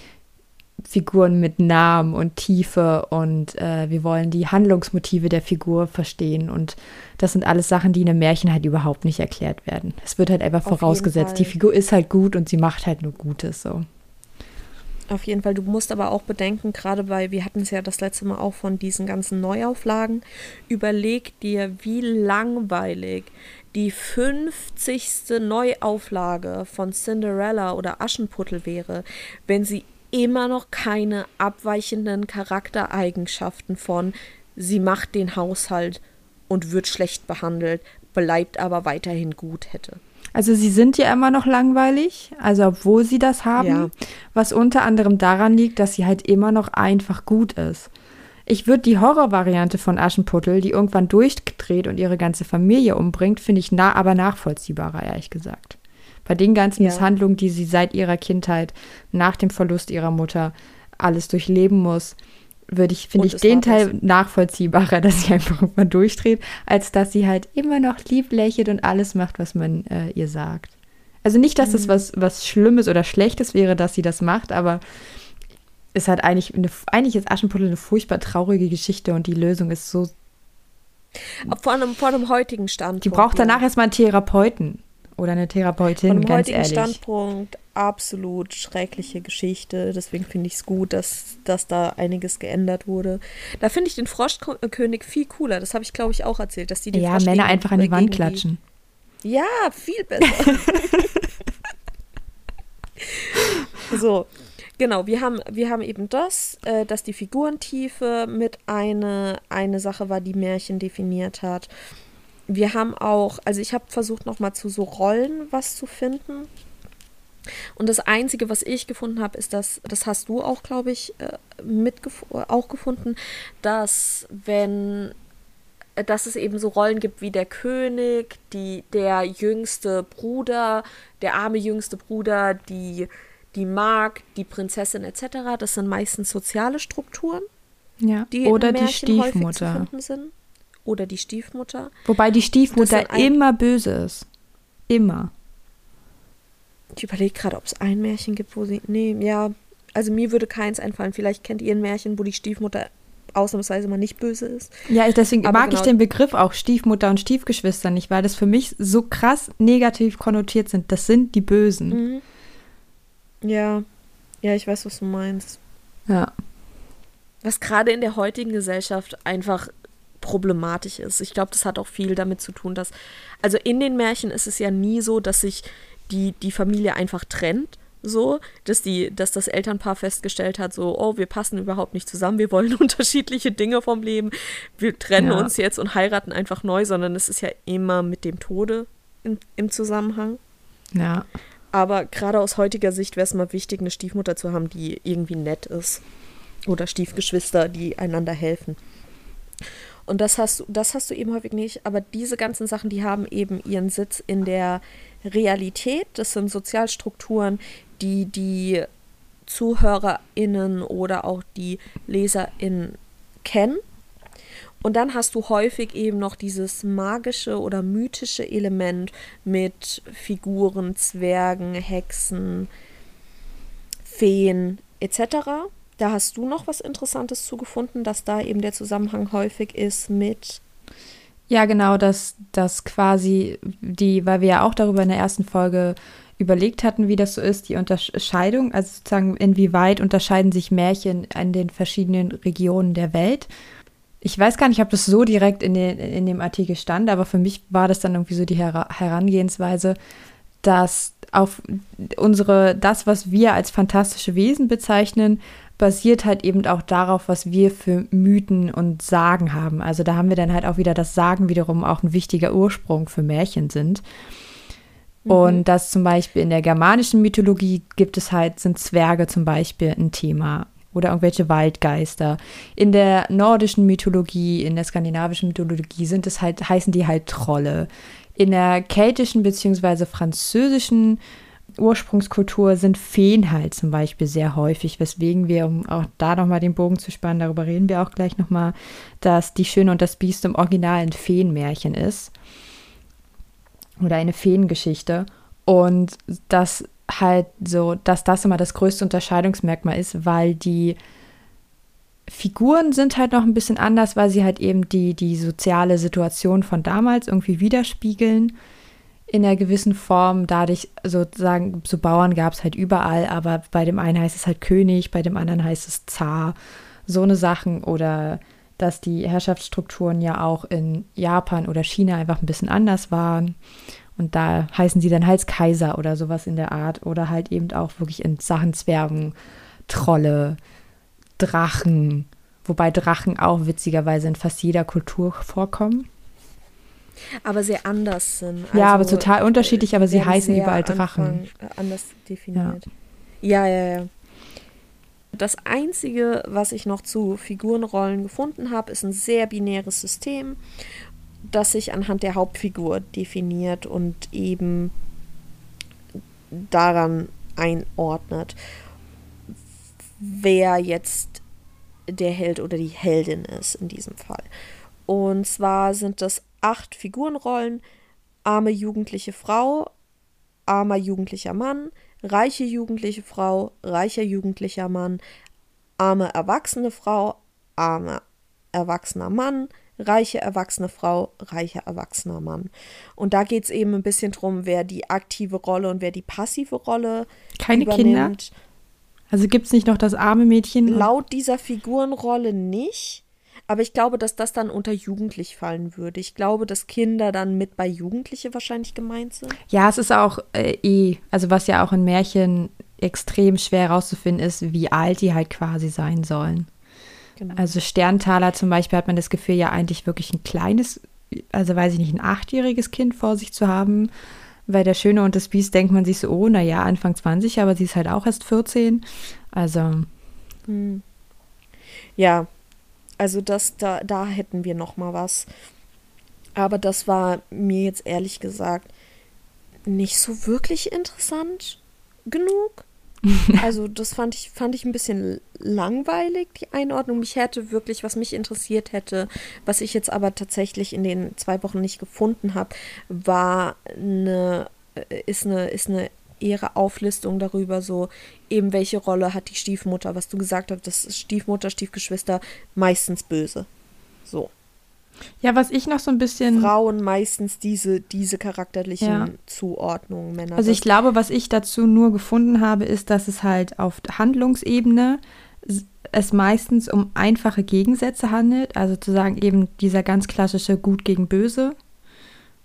Figuren mit Namen und Tiefe und äh, wir wollen die Handlungsmotive der Figur verstehen und das sind alles Sachen, die in einem Märchen halt überhaupt nicht erklärt werden. Es wird halt einfach Auf vorausgesetzt, die. Figur ist halt gut und sie macht halt nur Gutes so. Auf jeden Fall, du musst aber auch bedenken, gerade bei, wir hatten es ja das letzte Mal auch von diesen ganzen Neuauflagen, überleg dir, wie langweilig die 50. Neuauflage von Cinderella oder Aschenputtel wäre, wenn sie immer noch keine abweichenden Charaktereigenschaften von sie macht den Haushalt und wird schlecht behandelt, bleibt aber weiterhin gut hätte. Also sie sind ja immer noch langweilig, also obwohl sie das haben, Ja. was unter anderem daran liegt, dass sie halt immer noch einfach gut ist. Ich würde die Horrorvariante von Aschenputtel, die irgendwann durchdreht und ihre ganze Familie umbringt, finde ich na aber nachvollziehbarer, ehrlich gesagt. Bei den ganzen Ja. Misshandlungen, die sie seit ihrer Kindheit nach dem Verlust ihrer Mutter alles durchleben muss, würde ich, finde ich den. Teil nachvollziehbarer, [LAUGHS] dass sie einfach irgendwann durchdreht, als dass sie halt immer noch lieb lächelt und alles macht, was man äh, ihr sagt. Also nicht, dass Mhm. das was, was Schlimmes oder Schlechtes wäre, dass sie das macht, aber ist halt eigentlich, eine, eigentlich ist Aschenputtel eine furchtbar traurige Geschichte und die Lösung ist so, Vor einem, vor einem heutigen Standpunkt. die braucht ja. danach erstmal einen Therapeuten oder eine Von Therapeutin, einem ganz heutigen ehrlich. Standpunkt absolut schreckliche Geschichte. Deswegen finde ich es gut, dass, dass da einiges geändert wurde. Da finde ich den Froschkönig viel cooler. Das habe ich, glaube ich, auch erzählt, dass die den Ja, Frosch Männer einfach an die Wand gegen klatschen. Ja, viel besser. [LAUGHS] so, genau, wir haben, wir haben eben das, äh, dass die Figurentiefe mit eine, eine Sache war, die Märchen definiert hat. Wir haben auch, also ich habe versucht nochmal zu so Rollen was zu finden. Und das Einzige, was ich gefunden habe, ist, dass, das hast du auch, glaube ich, äh, mitgef auch gefunden, dass wenn äh, dass es eben so Rollen gibt wie der König, die, der jüngste Bruder, der arme jüngste Bruder, die, die Magd, die Prinzessin etc. Das sind meistens soziale Strukturen, Ja. die Oder die Stiefmutter. Oder die Stiefmutter. Wobei die Stiefmutter immer böse ist. Immer. Ich überlege gerade, ob es ein Märchen gibt, wo sie. Nee, ja. Also mir würde keins einfallen. Vielleicht kennt ihr ein Märchen, wo die Stiefmutter ausnahmsweise mal nicht böse ist. Ja, ich, deswegen Aber mag ich genau- den Begriff auch Stiefmutter und Stiefgeschwister nicht, weil das für mich so krass negativ konnotiert sind. Das sind die Bösen. Mhm. Ja. Ja, ich weiß, was du meinst. Ja. was gerade in der heutigen Gesellschaft einfach problematisch ist. Ich glaube, das hat auch viel damit zu tun, dass, also in den Märchen ist es ja nie so, dass sich die, die Familie einfach trennt, so, dass die, dass das Elternpaar festgestellt hat, so, oh, wir passen überhaupt nicht zusammen, wir wollen [LAUGHS] unterschiedliche Dinge vom Leben, wir trennen Ja. uns jetzt und heiraten einfach neu, sondern es ist ja immer mit dem Tode in, im Zusammenhang. Ja. Aber gerade aus heutiger Sicht wäre es mal wichtig, eine Stiefmutter zu haben, die irgendwie nett ist. Oder Stiefgeschwister, die einander helfen. Und das hast du, das hast du eben häufig nicht. Aber diese ganzen Sachen, die haben eben ihren Sitz in der Realität. Das sind Sozialstrukturen, die die ZuhörerInnen oder auch die LeserInnen kennen. Und dann hast du häufig eben noch dieses magische oder mythische Element mit Figuren, Zwergen, Hexen, Feen etc. Da hast du noch was Interessantes zugefunden, dass da eben der Zusammenhang häufig ist mit Ja, genau, dass das quasi die, weil wir ja auch darüber in der ersten Folge überlegt hatten, wie das so ist, die Unterscheidung, also sozusagen inwieweit unterscheiden sich Märchen in den verschiedenen Regionen der Welt. Ich weiß gar nicht, ob das so direkt in, den, in dem Artikel stand, aber für mich war das dann irgendwie so die Hera Herangehensweise, dass auf unsere, das, was wir als fantastische Wesen bezeichnen, basiert halt eben auch darauf, was wir für Mythen und Sagen haben. Also da haben wir dann halt auch wieder, dass Sagen wiederum auch ein wichtiger Ursprung für Märchen sind. Und dass zum Beispiel in der germanischen Mythologie gibt es halt, sind Zwerge zum Beispiel ein Thema oder irgendwelche Waldgeister. In der nordischen Mythologie, in der skandinavischen Mythologie sind es halt, heißen die halt Trolle. In der keltischen bzw. französischen Ursprungskultur sind Feen halt zum Beispiel sehr häufig, weswegen wir, um auch da nochmal den Bogen zu spannen, darüber reden wir auch gleich nochmal, dass Die Schöne und das Biest im Original ein Feenmärchen ist. Oder eine Feengeschichte. Und das halt so, dass das immer das größte Unterscheidungsmerkmal ist, weil die Figuren sind halt noch ein bisschen anders, weil sie halt eben die, die soziale Situation von damals irgendwie widerspiegeln in einer gewissen Form. Dadurch sozusagen, so Bauern gab es halt überall, aber bei dem einen heißt es halt König, bei dem anderen heißt es Zar. So eine Sachen oder dass die Herrschaftsstrukturen ja auch in Japan oder China einfach ein bisschen anders waren. Und da heißen sie dann halt Kaiser oder sowas in der Art. Oder halt eben auch wirklich in Sachen Zwergen, Trolle, Drachen. Wobei Drachen auch witzigerweise in fast jeder Kultur vorkommen. Aber sehr anders sind. Ja, aber Also, total unterschiedlich, aber sie heißen überall Anfang, Drachen. äh, anders definiert. Ja, ja, ja. Das Einzige, was ich noch zu Figurenrollen gefunden habe, ist ein sehr binäres System, das sich anhand der Hauptfigur definiert und eben daran einordnet, wer jetzt der Held oder die Heldin ist in diesem Fall. Und zwar sind das acht Figurenrollen: arme jugendliche Frau, armer jugendlicher Mann, reiche jugendliche Frau, reicher jugendlicher Mann, arme erwachsene Frau, armer erwachsener Mann, reiche erwachsene Frau, reicher erwachsener Mann. Und da geht es eben ein bisschen drum, wer die aktive Rolle und wer die passive Rolle Keine übernimmt. Kinder? Also gibt es nicht noch das arme Mädchen? Laut dieser Figurenrolle nicht. Aber ich glaube, dass das dann unter Jugendlich fallen würde. Ich glaube, dass Kinder dann mit bei Jugendliche wahrscheinlich gemeint sind. Ja, es ist auch äh, eh, also was ja auch in Märchen extrem schwer herauszufinden ist, wie alt die halt quasi sein sollen. Genau. Also Sterntaler zum Beispiel hat man das Gefühl, ja eigentlich wirklich ein kleines, also weiß ich nicht, ein achtjähriges Kind vor sich zu haben. Bei der Schöne und das Biest denkt man sich so, oh, naja, Anfang 20, aber sie ist halt auch erst 14. Also. Hm. Ja, also das, da, da hätten wir noch mal was. Aber das war mir jetzt ehrlich gesagt nicht so wirklich interessant genug. [LAUGHS] Also das fand ich, fand ich ein bisschen langweilig, die Einordnung. Mich hätte wirklich, was mich interessiert hätte, was ich jetzt aber tatsächlich in den zwei Wochen nicht gefunden habe, war eine, äh, ist eine, ist eine ihre Auflistung darüber, so eben welche Rolle hat die Stiefmutter, was du gesagt hast, das Stiefmutter, Stiefgeschwister meistens böse. So. Ja, was ich noch so ein bisschen. Frauen meistens diese, diese charakterlichen ja. Zuordnungen, Männer. Also ich glaube, was ich dazu nur gefunden habe, ist, dass es halt auf Handlungsebene es meistens um einfache Gegensätze handelt. Also zu sagen, eben dieser ganz klassische Gut gegen Böse.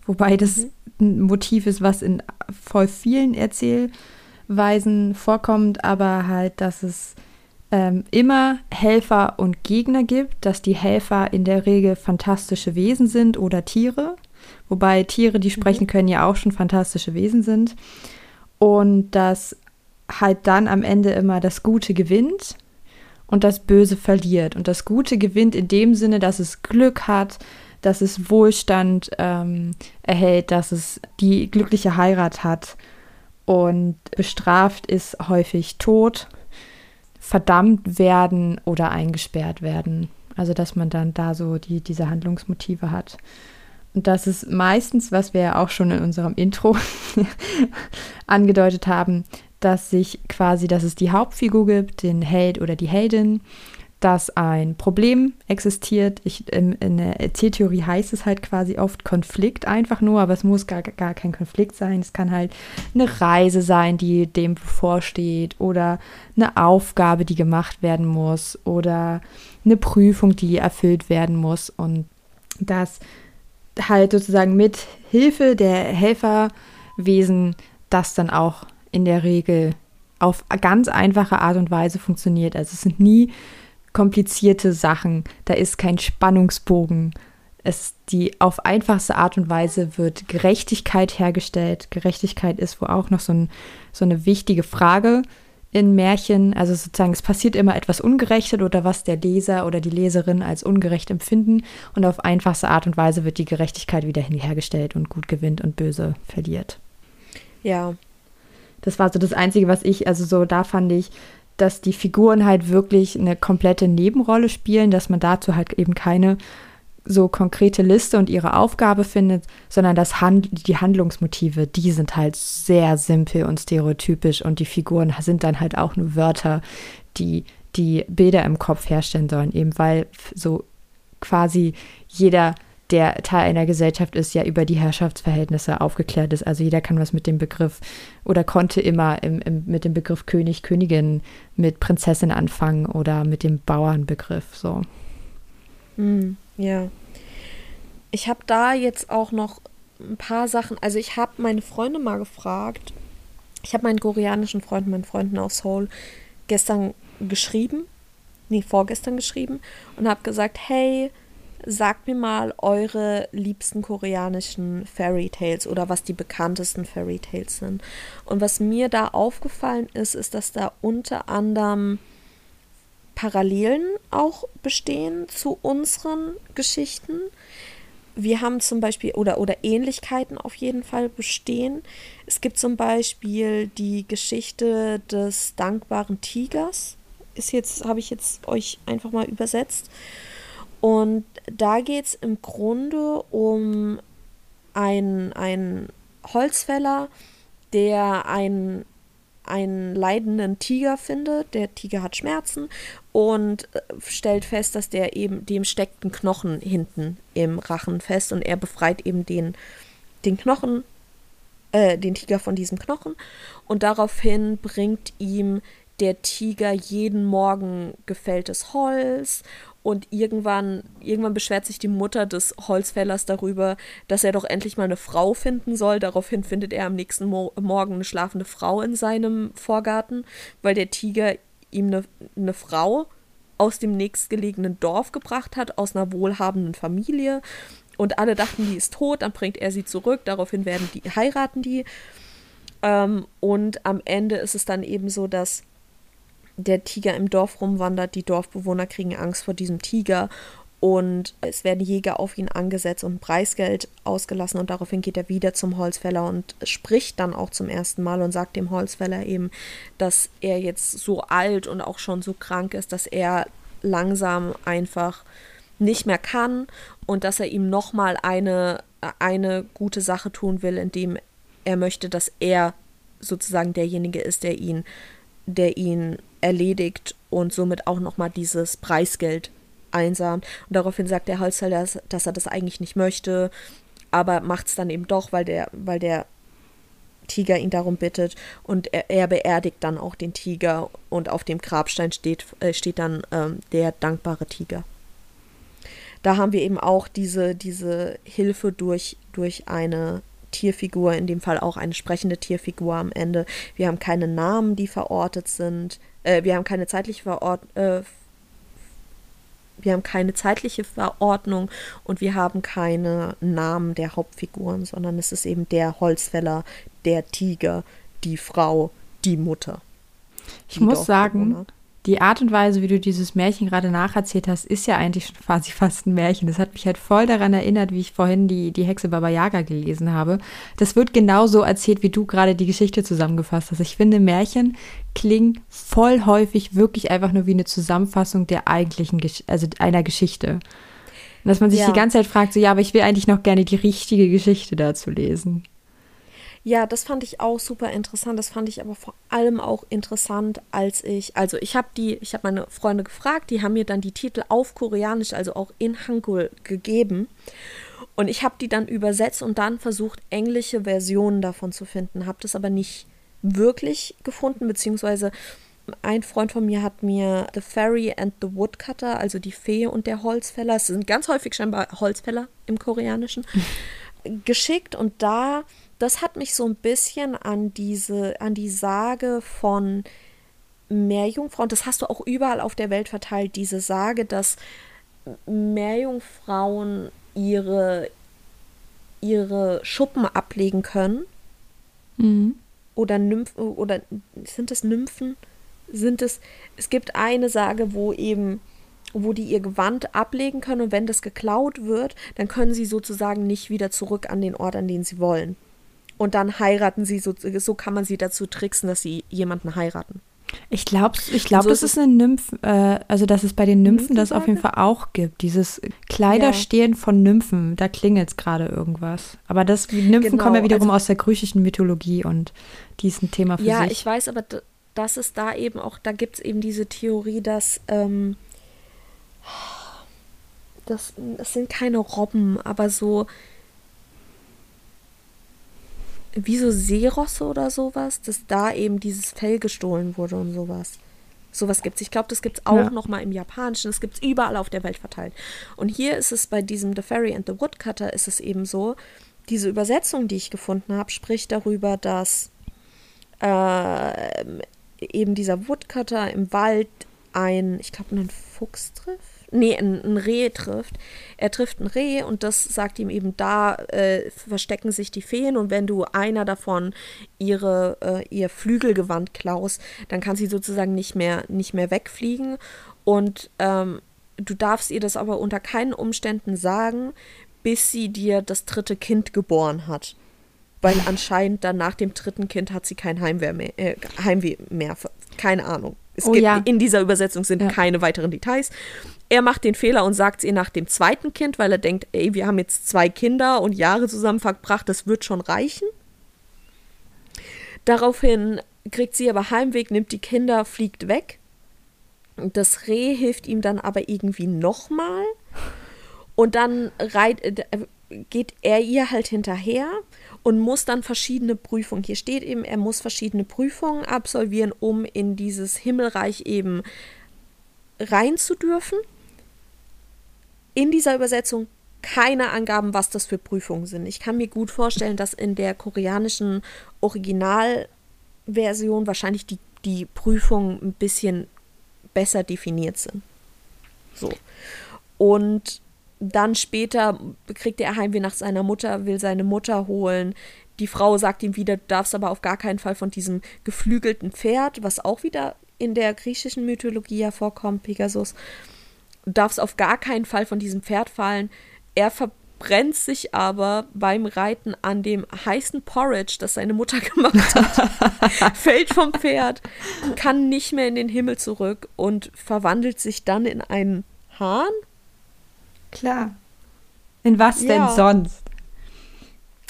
Wobei das mhm. ein Motiv ist, was in voll vielen Erzählweisen vorkommt, aber halt, dass es ähm, immer Helfer und Gegner gibt, dass die Helfer in der Regel fantastische Wesen sind oder Tiere, wobei Tiere, die sprechen mhm. können, ja auch schon fantastische Wesen sind. Und dass halt dann am Ende immer das Gute gewinnt und das Böse verliert. Und das Gute gewinnt in dem Sinne, dass es Glück hat, dass es Wohlstand ähm, erhält, dass es die glückliche Heirat hat. Und bestraft ist häufig Tod verdammt werden oder eingesperrt werden. Also dass man dann da so die, diese Handlungsmotive hat. Und das ist meistens, was wir ja auch schon in unserem Intro [LAUGHS] angedeutet haben, dass sich quasi, dass es die Hauptfigur gibt, den Held oder die Heldin, dass ein Problem existiert. Ich, in, in der Erzähltheorie heißt es halt quasi oft Konflikt einfach nur, aber es muss gar, gar kein Konflikt sein. Es kann halt eine Reise sein, die dem bevorsteht oder eine Aufgabe, die gemacht werden muss oder eine Prüfung, die erfüllt werden muss und das halt sozusagen mit Hilfe der Helferwesen das dann auch in der Regel auf ganz einfache Art und Weise funktioniert. Also es sind nie komplizierte Sachen, da ist kein Spannungsbogen. Es die auf einfachste Art und Weise wird Gerechtigkeit hergestellt. Gerechtigkeit ist wohl auch noch so, ein, so eine wichtige Frage in Märchen. Also sozusagen, es passiert immer etwas Ungerechtes oder was der Leser oder die Leserin als ungerecht empfinden. Und auf einfachste Art und Weise wird die Gerechtigkeit wieder hergestellt und gut gewinnt und böse verliert. Ja. Das war so das Einzige, was ich, also so, da fand ich, dass die Figuren halt wirklich eine komplette Nebenrolle spielen, dass man dazu halt eben keine so konkrete Liste und ihre Aufgabe findet, sondern das Hand die Handlungsmotive, die sind halt sehr simpel und stereotypisch und die Figuren sind dann halt auch nur Wörter, die die Bilder im Kopf herstellen sollen, eben weil so quasi jeder der Teil einer Gesellschaft ist, ja über die Herrschaftsverhältnisse aufgeklärt ist. Also jeder kann was mit dem Begriff oder konnte immer im, im, mit dem Begriff König, Königin, mit Prinzessin anfangen oder mit dem Bauernbegriff. So. Mm, ja. Ich habe da jetzt auch noch ein paar Sachen. Also ich habe meine Freunde mal gefragt. Ich habe meinen koreanischen Freunden, meinen Freunden aus Seoul, gestern geschrieben, nee, vorgestern geschrieben und habe gesagt, hey, sagt mir mal eure liebsten koreanischen Fairy Tales oder was die bekanntesten Fairy Tales sind. Und was mir da aufgefallen ist, ist, dass da unter anderem Parallelen auch bestehen zu unseren Geschichten. Wir haben zum Beispiel, oder, oder Ähnlichkeiten auf jeden Fall bestehen. Es gibt zum Beispiel die Geschichte des dankbaren Tigers. Ist jetzt, habe ich jetzt euch einfach mal übersetzt. Und da geht es im Grunde um einen, Holzfäller, der einen, einen leidenden Tiger findet. Der Tiger hat Schmerzen und äh, stellt fest, dass der eben dem steckt ein Knochen hinten im Rachen fest und er befreit eben den, den Knochen, äh, den Tiger von diesem Knochen und daraufhin bringt ihm der Tiger jeden Morgen gefälltes Holz und irgendwann, irgendwann beschwert sich die Mutter des Holzfällers darüber, dass er doch endlich mal eine Frau finden soll. Daraufhin findet er am nächsten Mo Morgen eine schlafende Frau in seinem Vorgarten, weil der Tiger ihm eine, eine Frau aus dem nächstgelegenen Dorf gebracht hat, aus einer wohlhabenden Familie. Und alle dachten, die ist tot, dann bringt er sie zurück, daraufhin werden die, heiraten die. Ähm, und am Ende ist es dann eben so, dass der Tiger im Dorf rumwandert. Die Dorfbewohner kriegen Angst vor diesem Tiger und es werden Jäger auf ihn angesetzt und Preisgeld ausgelassen und daraufhin geht er wieder zum Holzfäller und spricht dann auch zum ersten Mal und sagt dem Holzfäller eben, dass er jetzt so alt und auch schon so krank ist, dass er langsam einfach nicht mehr kann und dass er ihm nochmal eine, eine gute Sache tun will, indem er möchte, dass er sozusagen derjenige ist, der ihn, der ihn erledigt und somit auch nochmal dieses Preisgeld einsahnt. Und daraufhin sagt der Holzfäller, dass, dass er das eigentlich nicht möchte, aber macht es dann eben doch, weil der, weil der Tiger ihn darum bittet und er, er, beerdigt dann auch den Tiger und auf dem Grabstein steht, äh, steht dann ähm, der dankbare Tiger. Da haben wir eben auch diese, diese Hilfe durch, durch eine Tierfigur, in dem Fall auch eine sprechende Tierfigur am Ende. Wir haben keine Namen, die verortet sind. Äh, wir haben keine zeitliche Verort äh, wir haben keine zeitliche Verordnung und wir haben keine Namen der Hauptfiguren, sondern es ist eben der Holzfäller, der Tiger, die Frau, die Mutter. Ich muss sagen, die Art und Weise, wie du dieses Märchen gerade nacherzählt hast, ist ja eigentlich schon quasi [LAUGHS] fast ein Märchen. Das hat mich halt voll daran erinnert, wie ich vorhin die, die Hexe Baba Yaga gelesen habe. Das wird genauso erzählt, wie du gerade die Geschichte zusammengefasst hast. Ich finde, Märchen klingen voll häufig wirklich einfach nur wie eine Zusammenfassung der eigentlichen, also einer Geschichte. Und dass man sich ja. die ganze Zeit fragt, so, ja, aber ich will eigentlich noch gerne die richtige Geschichte dazu lesen. Ja, das fand ich auch super interessant. Das fand ich aber vor allem auch interessant, als ich, also ich habe die, ich habe meine Freunde gefragt, die haben mir dann die Titel auf Koreanisch, also auch in Hangul gegeben. Und ich habe die dann übersetzt und dann versucht, englische Versionen davon zu finden. Habe das aber nicht wirklich gefunden, beziehungsweise ein Freund von mir hat mir The Fairy and the Woodcutter, also die Fee und der Holzfäller, es sind ganz häufig scheinbar Holzfäller im Koreanischen, [LAUGHS] geschickt und da das hat mich so ein bisschen an diese, an die Sage von Meerjungfrauen, das hast du auch überall auf der Welt verteilt, diese Sage, dass Meerjungfrauen ihre, ihre Schuppen ablegen können. Mhm. Oder Nymphen, oder sind es Nymphen? Sind es, es gibt eine Sage, wo eben, wo die ihr Gewand ablegen können und wenn das geklaut wird, dann können sie sozusagen nicht wieder zurück an den Ort, an den sie wollen und dann heiraten sie, so, so kann man sie dazu tricksen, dass sie jemanden heiraten. Ich glaube, ich glaub, so das ist eine Nymph, äh, also dass es bei den Nymphen das auf jeden Fall auch gibt. Dieses Kleiderstehen ja. von Nymphen, da klingelt es gerade irgendwas. Aber das Nymphen genau, kommen ja wiederum also, aus der griechischen Mythologie und die ist ein Thema für ja, sich. Ja, ich weiß, aber das ist da eben auch, da gibt es eben diese Theorie, dass ähm, das, das sind keine Robben, aber so wie so Seerosse oder sowas, dass da eben dieses Fell gestohlen wurde und sowas. Sowas gibt es. Ich glaube, das gibt es auch ja. noch mal im Japanischen. Das gibt es überall auf der Welt verteilt. Und hier ist es bei diesem The Fairy and the Woodcutter ist es eben so, diese Übersetzung, die ich gefunden habe, spricht darüber, dass äh, eben dieser Woodcutter im Wald ein, ich glaube, einen Fuchs trifft nee, ein, ein Reh trifft. Er trifft ein Reh und das sagt ihm eben, da äh, verstecken sich die Feen und wenn du einer davon ihre, äh, ihr Flügelgewand klaust, dann kann sie sozusagen nicht mehr, nicht mehr wegfliegen. Und ähm, du darfst ihr das aber unter keinen Umständen sagen, bis sie dir das dritte Kind geboren hat. Weil anscheinend dann nach dem dritten Kind hat sie kein Heimweh mehr. Äh, Heimweh mehr. Keine Ahnung. Es Oh gibt, ja. In dieser Übersetzung sind Ja. keine weiteren Details. Er macht den Fehler und sagt es ihr nach dem zweiten Kind, weil er denkt, ey, wir haben jetzt zwei Kinder und Jahre zusammen verbracht, das wird schon reichen. Daraufhin kriegt sie aber Heimweg, nimmt die Kinder, fliegt weg. Das Reh hilft ihm dann aber irgendwie nochmal. Und dann reit, äh, geht er ihr halt hinterher und muss dann verschiedene Prüfungen. Hier steht eben, er muss verschiedene Prüfungen absolvieren, um in dieses Himmelreich eben rein zu dürfen. In dieser Übersetzung keine Angaben, was das für Prüfungen sind. Ich kann mir gut vorstellen, dass in der koreanischen Originalversion wahrscheinlich die, die Prüfungen ein bisschen besser definiert sind. So. Und dann später kriegt er Heimweh nach seiner Mutter, will seine Mutter holen. Die Frau sagt ihm wieder, du darfst aber auf gar keinen Fall von diesem geflügelten Pferd, was auch wieder in der griechischen Mythologie ja vorkommt, Pegasus, du darfst auf gar keinen Fall von diesem Pferd fallen. Er verbrennt sich aber beim Reiten an dem heißen Porridge, das seine Mutter [LAUGHS] gemacht hat, [LAUGHS] fällt vom Pferd, kann nicht mehr in den Himmel zurück und verwandelt sich dann in einen Hahn. Klar. In was Ja. denn sonst?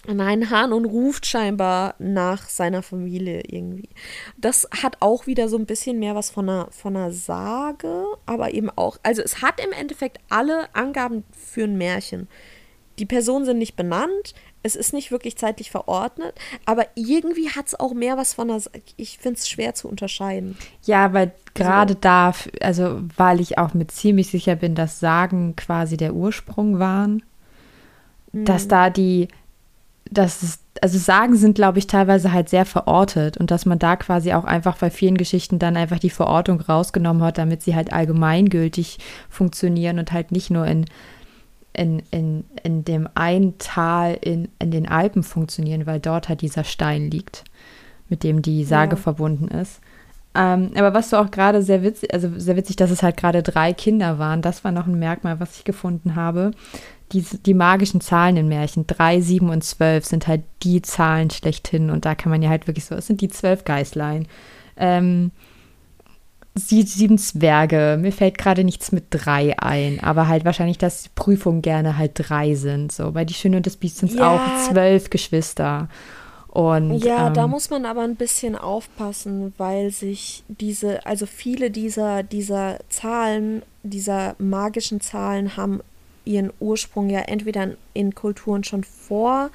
in einen Hahn und ruft scheinbar nach seiner Familie irgendwie. Das hat auch wieder so ein bisschen mehr was von einer, von einer Sage, aber eben auch, also es hat im Endeffekt alle Angaben für ein Märchen. Die Personen sind nicht benannt, es ist nicht wirklich zeitlich verordnet, aber irgendwie hat es auch mehr was von einer, ich finde es schwer zu unterscheiden. Ja, weil gerade da, also weil ich auch mit ziemlich sicher bin, dass Sagen quasi der Ursprung waren, dass da die, dass es, also Sagen sind, glaube ich, teilweise halt sehr verortet und dass man da quasi auch einfach bei vielen Geschichten dann einfach die Verortung rausgenommen hat, damit sie halt allgemeingültig funktionieren und halt nicht nur in, in, in, in dem einen Tal in, in den Alpen funktionieren, weil dort halt dieser Stein liegt, mit dem die Sage Ja. verbunden ist. Ähm, aber was du auch gerade sehr witzig, also sehr witzig, dass es halt gerade drei Kinder waren, das war noch ein Merkmal, was ich gefunden habe. Die, die magischen Zahlen in Märchen, 3, 7 und 12 sind halt die Zahlen schlechthin und da kann man ja halt wirklich so, es sind die zwölf Geißlein. Ähm, sie, sieben Zwerge, mir fällt gerade nichts mit drei ein, aber halt wahrscheinlich, dass die Prüfungen gerne halt drei sind. So, bei Die Schöne und das Biest sind es Ja. auch zwölf Geschwister. Und, Ja, da ähm, muss man aber ein bisschen aufpassen, weil sich diese, also viele dieser, dieser Zahlen, dieser magischen Zahlen haben ihren Ursprung ja entweder in Kulturen schon vor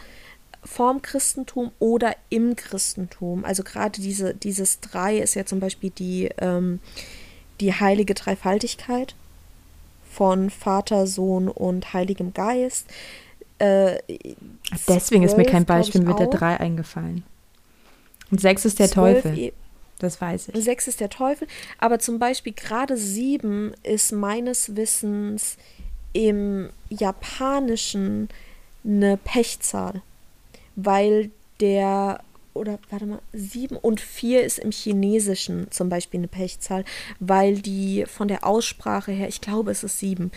vorm Christentum oder im Christentum. Also gerade diese, dieses Drei ist ja zum Beispiel die, ähm, die heilige Dreifaltigkeit von Vater, Sohn und Heiligem Geist. Äh, Deswegen ist mir kein Beispiel mit der. 3 eingefallen. Und 6 ist der Zwölf Teufel. e- Das weiß ich. Sechs ist der Teufel, aber zum Beispiel gerade sieben ist meines Wissens im Japanischen eine Pechzahl, weil der, oder warte mal, sieben und vier ist im Chinesischen zum Beispiel eine Pechzahl, weil die von der Aussprache her, ich glaube es ist sieben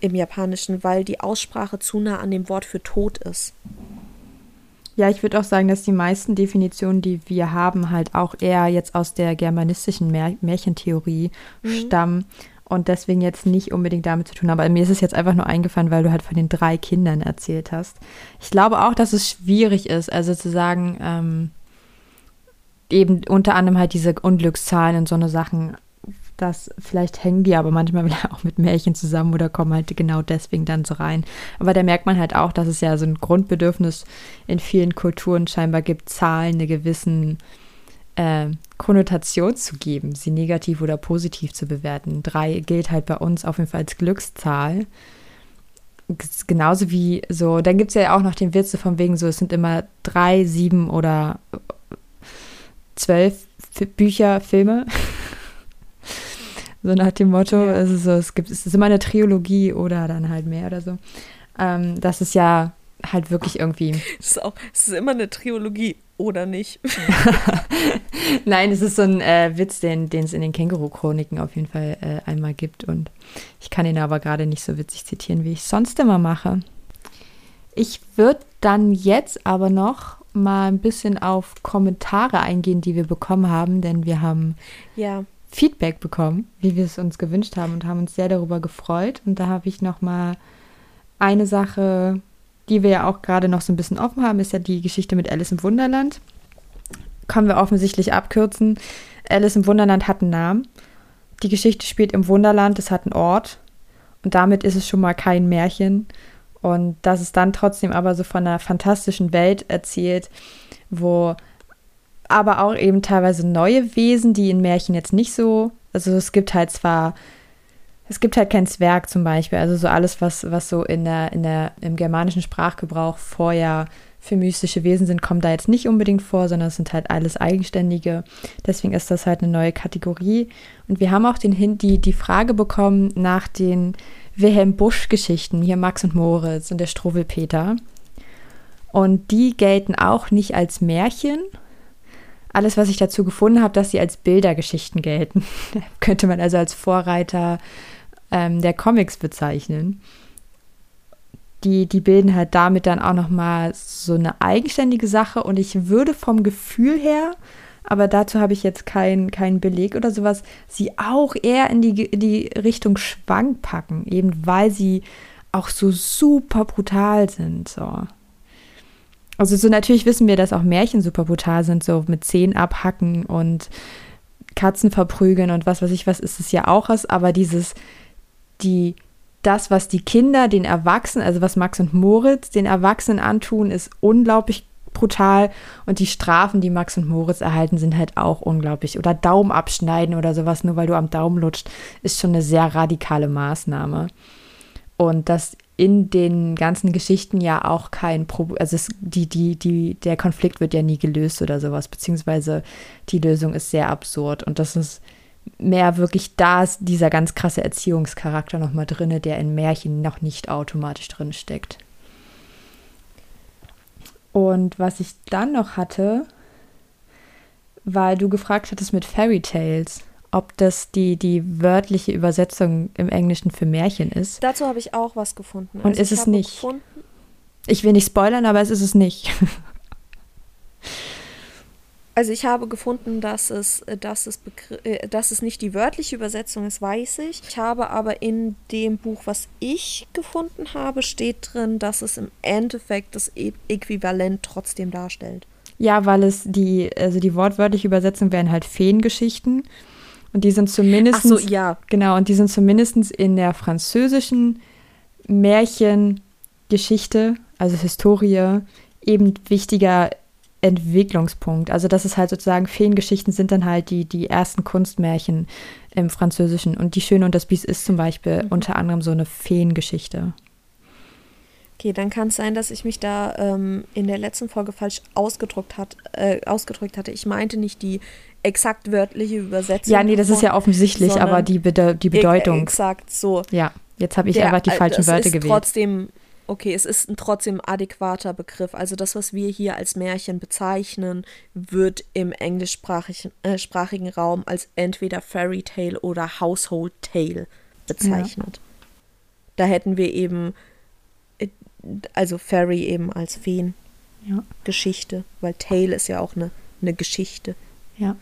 im Japanischen, weil die Aussprache zu nah an dem Wort für tot ist. Ja, ich würde auch sagen, dass die meisten Definitionen, die wir haben, halt auch eher jetzt aus der germanistischen Mär Märchentheorie stammen und deswegen jetzt nicht unbedingt damit zu tun. Aber mir ist es jetzt einfach nur eingefallen, weil du halt von den drei Kindern erzählt hast. Ich glaube auch, dass es schwierig ist, also zu sagen, ähm, eben unter anderem halt diese Unglückszahlen und so eine Sachen, das vielleicht hängen die aber manchmal [LAUGHS] wieder auch mit Märchen zusammen oder kommen halt genau deswegen dann so rein. Aber da merkt man halt auch, dass es ja so ein Grundbedürfnis in vielen Kulturen scheinbar gibt, Zahlen eine gewissen äh, Konnotation zu geben, sie negativ oder positiv zu bewerten. Drei gilt halt bei uns auf jeden Fall als Glückszahl. Genauso wie so, dann gibt es ja auch noch den Witz so von wegen so, es sind immer drei, sieben oder äh, zwölf Bücher, Filme. [LAUGHS] so nach dem Motto, Ja. also so, es gibt, es ist immer eine Trilogie oder dann halt mehr oder so. Ähm, das ist ja halt wirklich irgendwie, [LAUGHS] Es ist auch, es ist immer eine Trilogie. Oder nicht. [LAUGHS] [LAUGHS] Nein, es ist so ein äh, Witz, den es in den Känguru-Chroniken auf jeden Fall äh, einmal gibt. Und ich kann ihn aber gerade nicht so witzig zitieren, wie ich sonst immer mache. Ich würde dann jetzt aber noch mal ein bisschen auf Kommentare eingehen, die wir bekommen haben, denn wir haben ja. Feedback bekommen, wie wir es uns gewünscht haben und haben uns sehr darüber gefreut. Und da habe ich noch mal eine Sache die wir ja auch gerade noch so ein bisschen offen haben, ist ja die Geschichte mit Alice im Wunderland. Können wir offensichtlich abkürzen. Alice im Wunderland hat einen Namen. Die Geschichte spielt im Wunderland, es hat einen Ort. Und damit ist es schon mal kein Märchen. Und dass es dann trotzdem aber so von einer fantastischen Welt erzählt, wo aber auch eben teilweise neue Wesen, die in Märchen jetzt nicht so, also es gibt halt zwar es gibt halt kein Zwerg zum Beispiel. Also so alles, was, was so in der, in der, im germanischen Sprachgebrauch vorher für mystische Wesen sind, kommt da jetzt nicht unbedingt vor, sondern es sind halt alles Eigenständige. Deswegen ist das halt eine neue Kategorie. Und wir haben auch den, die, die Frage bekommen nach den Wilhelm Busch-Geschichten, hier Max und Moritz und der Struwwelpeter. Und die gelten auch nicht als Märchen. Alles, was ich dazu gefunden habe, dass sie als Bildergeschichten gelten. [LAUGHS] Könnte man also als Vorreiter ähm, der Comics bezeichnen. Die, die bilden halt damit dann auch nochmal so eine eigenständige Sache und ich würde vom Gefühl her, aber dazu habe ich jetzt keinen kein Beleg oder sowas, sie auch eher in die, in die Richtung Schwank packen, eben weil sie auch so super brutal sind. So. Also so natürlich wissen wir, dass auch Märchen super brutal sind, so mit Zehen abhacken und Katzen verprügeln und was weiß ich, was ist es ja auch was, aber dieses, die, das, was die Kinder den Erwachsenen, also was Max und Moritz den Erwachsenen antun, ist unglaublich brutal und die Strafen, die Max und Moritz erhalten, sind halt auch unglaublich. Oder Daumen abschneiden oder sowas, nur weil du am Daumen lutscht, ist schon eine sehr radikale Maßnahme. Und dass in den ganzen Geschichten ja auch kein Problem, also es, die, die, die, der Konflikt wird ja nie gelöst oder sowas, beziehungsweise die Lösung ist sehr absurd und das ist mehr wirklich da ist dieser ganz krasse Erziehungscharakter nochmal drin, der in Märchen noch nicht automatisch drin steckt. Und was ich dann noch hatte, weil du gefragt hattest mit Fairy Tales, ob das die, die wörtliche Übersetzung im Englischen für Märchen ist. Dazu habe ich auch was gefunden. Und also ist es nicht. Gefunden, ich will nicht spoilern, aber es ist es nicht. [LAUGHS] Also ich habe gefunden, dass es, äh, dass, es äh, dass es nicht die wörtliche Übersetzung ist, weiß ich. Ich habe aber in dem Buch, was ich gefunden habe, steht drin, dass es im Endeffekt das Äquivalent trotzdem darstellt. Ja, weil es die, also die wortwörtliche Übersetzung wären halt Feengeschichten. Und die sind zumindest. so, ja. Genau, und die sind zumindest in der französischen Märchengeschichte, also Historie, eben wichtiger Entwicklungspunkt. Also das ist halt sozusagen, Feengeschichten sind dann halt die, die ersten Kunstmärchen im Französischen. Und Die Schöne und das Biest ist zum Beispiel mhm. unter anderem so eine Feengeschichte. Okay, dann kann es sein, dass ich mich da ähm, in der letzten Folge falsch ausgedrückt, hat, äh, ausgedrückt hatte. Ich meinte nicht die exakt wörtliche Übersetzung. Ja, nee, das ist ja offensichtlich, aber die, Bede die Bedeutung. Exakt so. Ja, jetzt habe ich der, einfach die falschen Wörter gewählt. Trotzdem okay, es ist ein trotzdem adäquater Begriff. Also das, was wir hier als Märchen bezeichnen, wird im englischsprachigen äh, Raum als entweder Fairy Tale oder Household Tale bezeichnet. Ja. Da hätten wir eben, äh, also Fairy eben als Feen. Ja. Geschichte, weil Tale ist ja auch eine, eine Geschichte. Ja.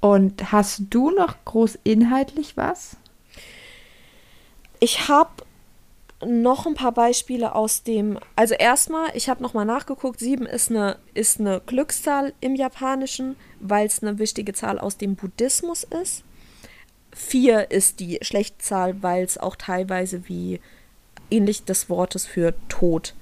Und hast du noch groß inhaltlich was? Ich habe noch ein paar Beispiele aus dem. Also erstmal, ich habe nochmal nachgeguckt, sieben ist eine, ist eine Glückszahl im Japanischen, weil es eine wichtige Zahl aus dem Buddhismus ist. Vier ist die schlechte Zahl, weil es auch teilweise wie ähnlich des Wortes für Tod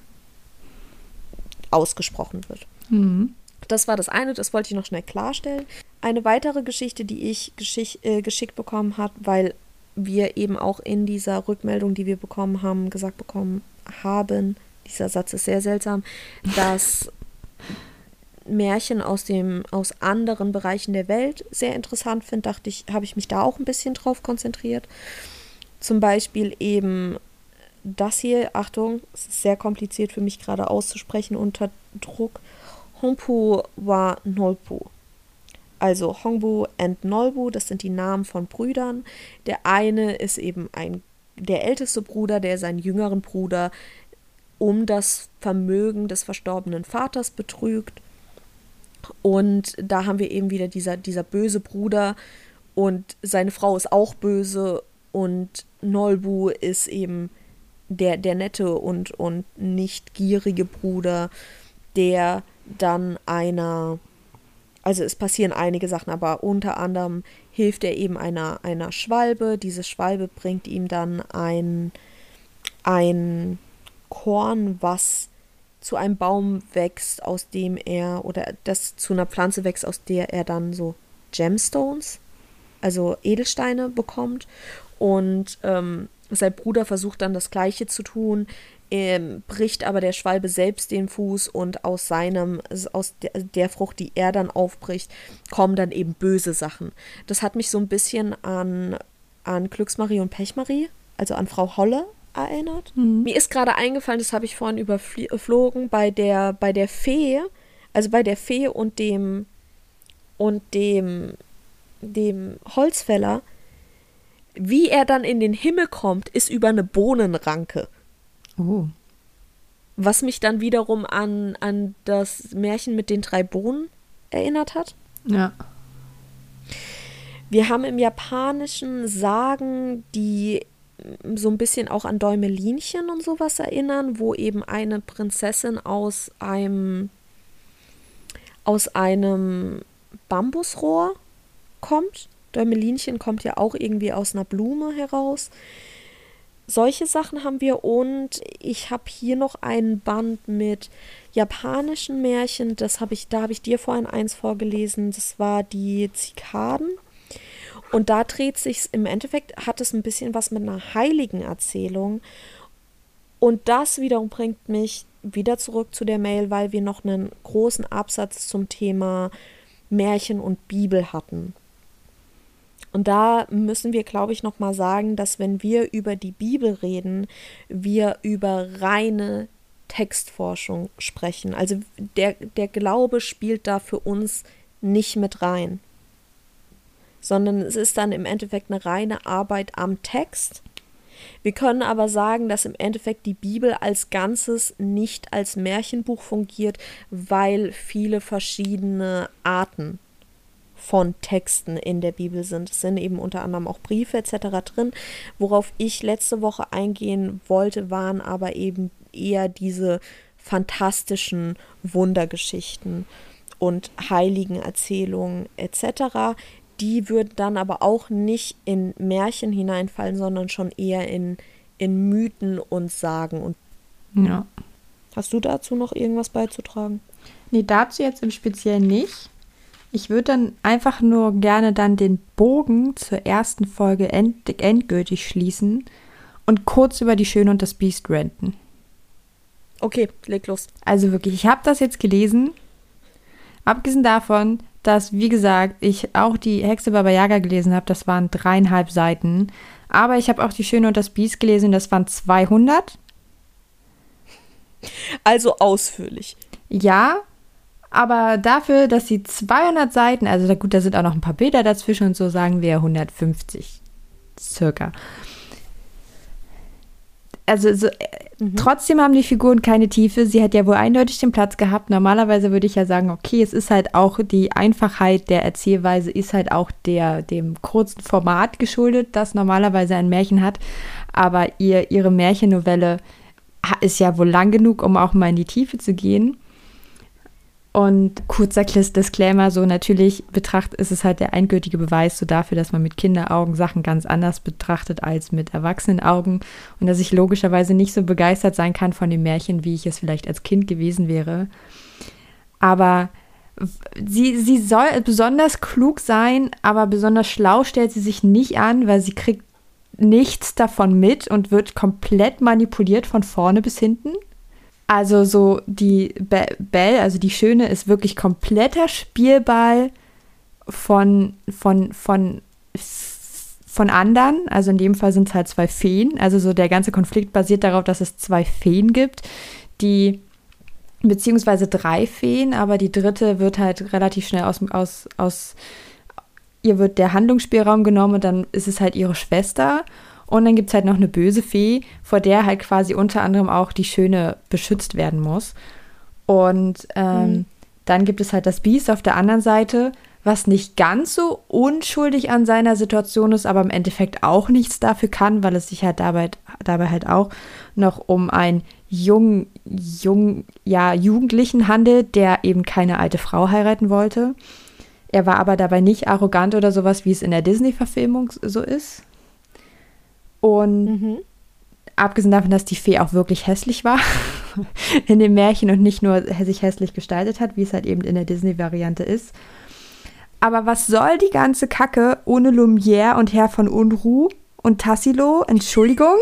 ausgesprochen wird. Mhm. Das war das eine, das wollte ich noch schnell klarstellen. Eine weitere Geschichte, die ich geschick, äh, geschickt bekommen habe, weil wir eben auch in dieser Rückmeldung, die wir bekommen haben, gesagt bekommen haben, dieser Satz ist sehr seltsam, [LAUGHS] dass Märchen aus dem aus anderen Bereichen der Welt sehr interessant finde, dachte ich, habe ich mich da auch ein bisschen drauf konzentriert. Zum Beispiel eben das hier, Achtung, es ist sehr kompliziert für mich gerade auszusprechen unter Druck. Hongpu wa Nolpu. Also Hongbu and Nolbu, das sind die Namen von Brüdern. Der eine ist eben ein der älteste Bruder, der seinen jüngeren Bruder um das Vermögen des verstorbenen Vaters betrügt. Und da haben wir eben wieder dieser, dieser böse Bruder und seine Frau ist auch böse und Nolbu ist eben der, der nette und, und nicht gierige Bruder, der dann einer, also es passieren einige Sachen, aber unter anderem hilft er eben einer, einer Schwalbe. Diese Schwalbe bringt ihm dann ein, ein Korn, was zu einem Baum wächst, aus dem er, oder das zu einer Pflanze wächst, aus der er dann so Gemstones, also Edelsteine bekommt. Und ähm, sein Bruder versucht dann das Gleiche zu tun, ähm, bricht aber der Schwalbe selbst den Fuß und aus seinem, aus der, Frucht, die er dann aufbricht, kommen dann eben böse Sachen. Das hat mich so ein bisschen an, an Glücksmarie und Pechmarie, also an Frau Holle erinnert. Mhm. Mir ist gerade eingefallen, das habe ich vorhin überflogen, bei der, bei der Fee, also bei der Fee und dem und dem, dem Holzfäller, wie er dann in den Himmel kommt, ist über eine Bohnenranke. Oh. Was mich dann wiederum an, an das Märchen mit den drei Bohnen erinnert hat. Ja. Wir haben im Japanischen Sagen, die so ein bisschen auch an Däumelinchen und sowas erinnern, wo eben eine Prinzessin aus einem aus einem Bambusrohr kommt. Däumelinchen kommt ja auch irgendwie aus einer Blume heraus. Solche Sachen haben wir und ich habe hier noch einen Band mit japanischen Märchen. Das habe ich, da habe ich dir vorhin eins vorgelesen. Das war die Zikaden. Und da dreht sich im Endeffekt, hat es ein bisschen was mit einer heiligen Erzählung. Und das wiederum bringt mich wieder zurück zu der Mail, weil wir noch einen großen Absatz zum Thema Märchen und Bibel hatten. Und da müssen wir, glaube ich, nochmal sagen, dass wenn wir über die Bibel reden, wir über reine Textforschung sprechen. Also der, der Glaube spielt da für uns nicht mit rein sondern es ist dann im Endeffekt eine reine Arbeit am Text. Wir können aber sagen, dass im Endeffekt die Bibel als Ganzes nicht als Märchenbuch fungiert, weil viele verschiedene Arten von Texten in der Bibel sind. Es sind eben unter anderem auch Briefe etc. drin. Worauf ich letzte Woche eingehen wollte, waren aber eben eher diese fantastischen Wundergeschichten und heiligen Erzählungen etc., die würden dann aber auch nicht in Märchen hineinfallen, sondern schon eher in, in Mythen und Sagen. Und ja. Hast du dazu noch irgendwas beizutragen? Nee, dazu jetzt im Speziellen nicht. Ich würde dann einfach nur gerne dann den Bogen zur ersten Folge end endgültig schließen und kurz über die Schöne und das Biest renten. Okay, leg los. Also wirklich, ich habe das jetzt gelesen. Abgesehen davon, dass, wie gesagt, ich auch die Hexe Baba Yaga gelesen habe. Das waren dreieinhalb Seiten. Aber ich habe auch die Schöne und das Biest gelesen. Das waren 200. Also ausführlich. Ja, aber dafür, dass sie 200 Seiten, also gut, da sind auch noch ein paar Bilder dazwischen und so, sagen wir 150 circa also so, mhm. trotzdem haben die Figuren keine Tiefe. Sie hat ja wohl eindeutig den Platz gehabt. Normalerweise würde ich ja sagen, okay, es ist halt auch die Einfachheit der Erzählweise ist halt auch der dem kurzen Format geschuldet, das normalerweise ein Märchen hat. Aber ihr ihre Märchennovelle ist ja wohl lang genug, um auch mal in die Tiefe zu gehen. Und kurzer Disclaimer, so natürlich betrachtet ist es halt der endgültige Beweis so dafür, dass man mit Kinderaugen Sachen ganz anders betrachtet als mit Erwachsenenaugen und dass ich logischerweise nicht so begeistert sein kann von dem Märchen, wie ich es vielleicht als Kind gewesen wäre. Aber sie, sie soll besonders klug sein, aber besonders schlau stellt sie sich nicht an, weil sie kriegt nichts davon mit und wird komplett manipuliert von vorne bis hinten. Also so die Be Belle, also die Schöne, ist wirklich kompletter Spielball von, von, von, von anderen. Also in dem Fall sind es halt zwei Feen. Also so der ganze Konflikt basiert darauf, dass es zwei Feen gibt, die beziehungsweise drei Feen, aber die dritte wird halt relativ schnell aus, aus, aus ihr wird der Handlungsspielraum genommen und dann ist es halt ihre Schwester. Und dann gibt es halt noch eine böse Fee, vor der halt quasi unter anderem auch die Schöne beschützt werden muss. Und ähm, mhm. dann gibt es halt das Biest auf der anderen Seite, was nicht ganz so unschuldig an seiner Situation ist, aber im Endeffekt auch nichts dafür kann, weil es sich halt dabei, dabei halt auch noch um einen jungen, jung, ja, Jugendlichen handelt, der eben keine alte Frau heiraten wollte. Er war aber dabei nicht arrogant oder sowas, wie es in der Disney-Verfilmung so ist. Und mhm. abgesehen davon, dass die Fee auch wirklich hässlich war [LAUGHS] in dem Märchen und nicht nur sich hässlich gestaltet hat, wie es halt eben in der Disney-Variante ist. Aber was soll die ganze Kacke ohne Lumière und Herr von Unruh und Tassilo? Entschuldigung?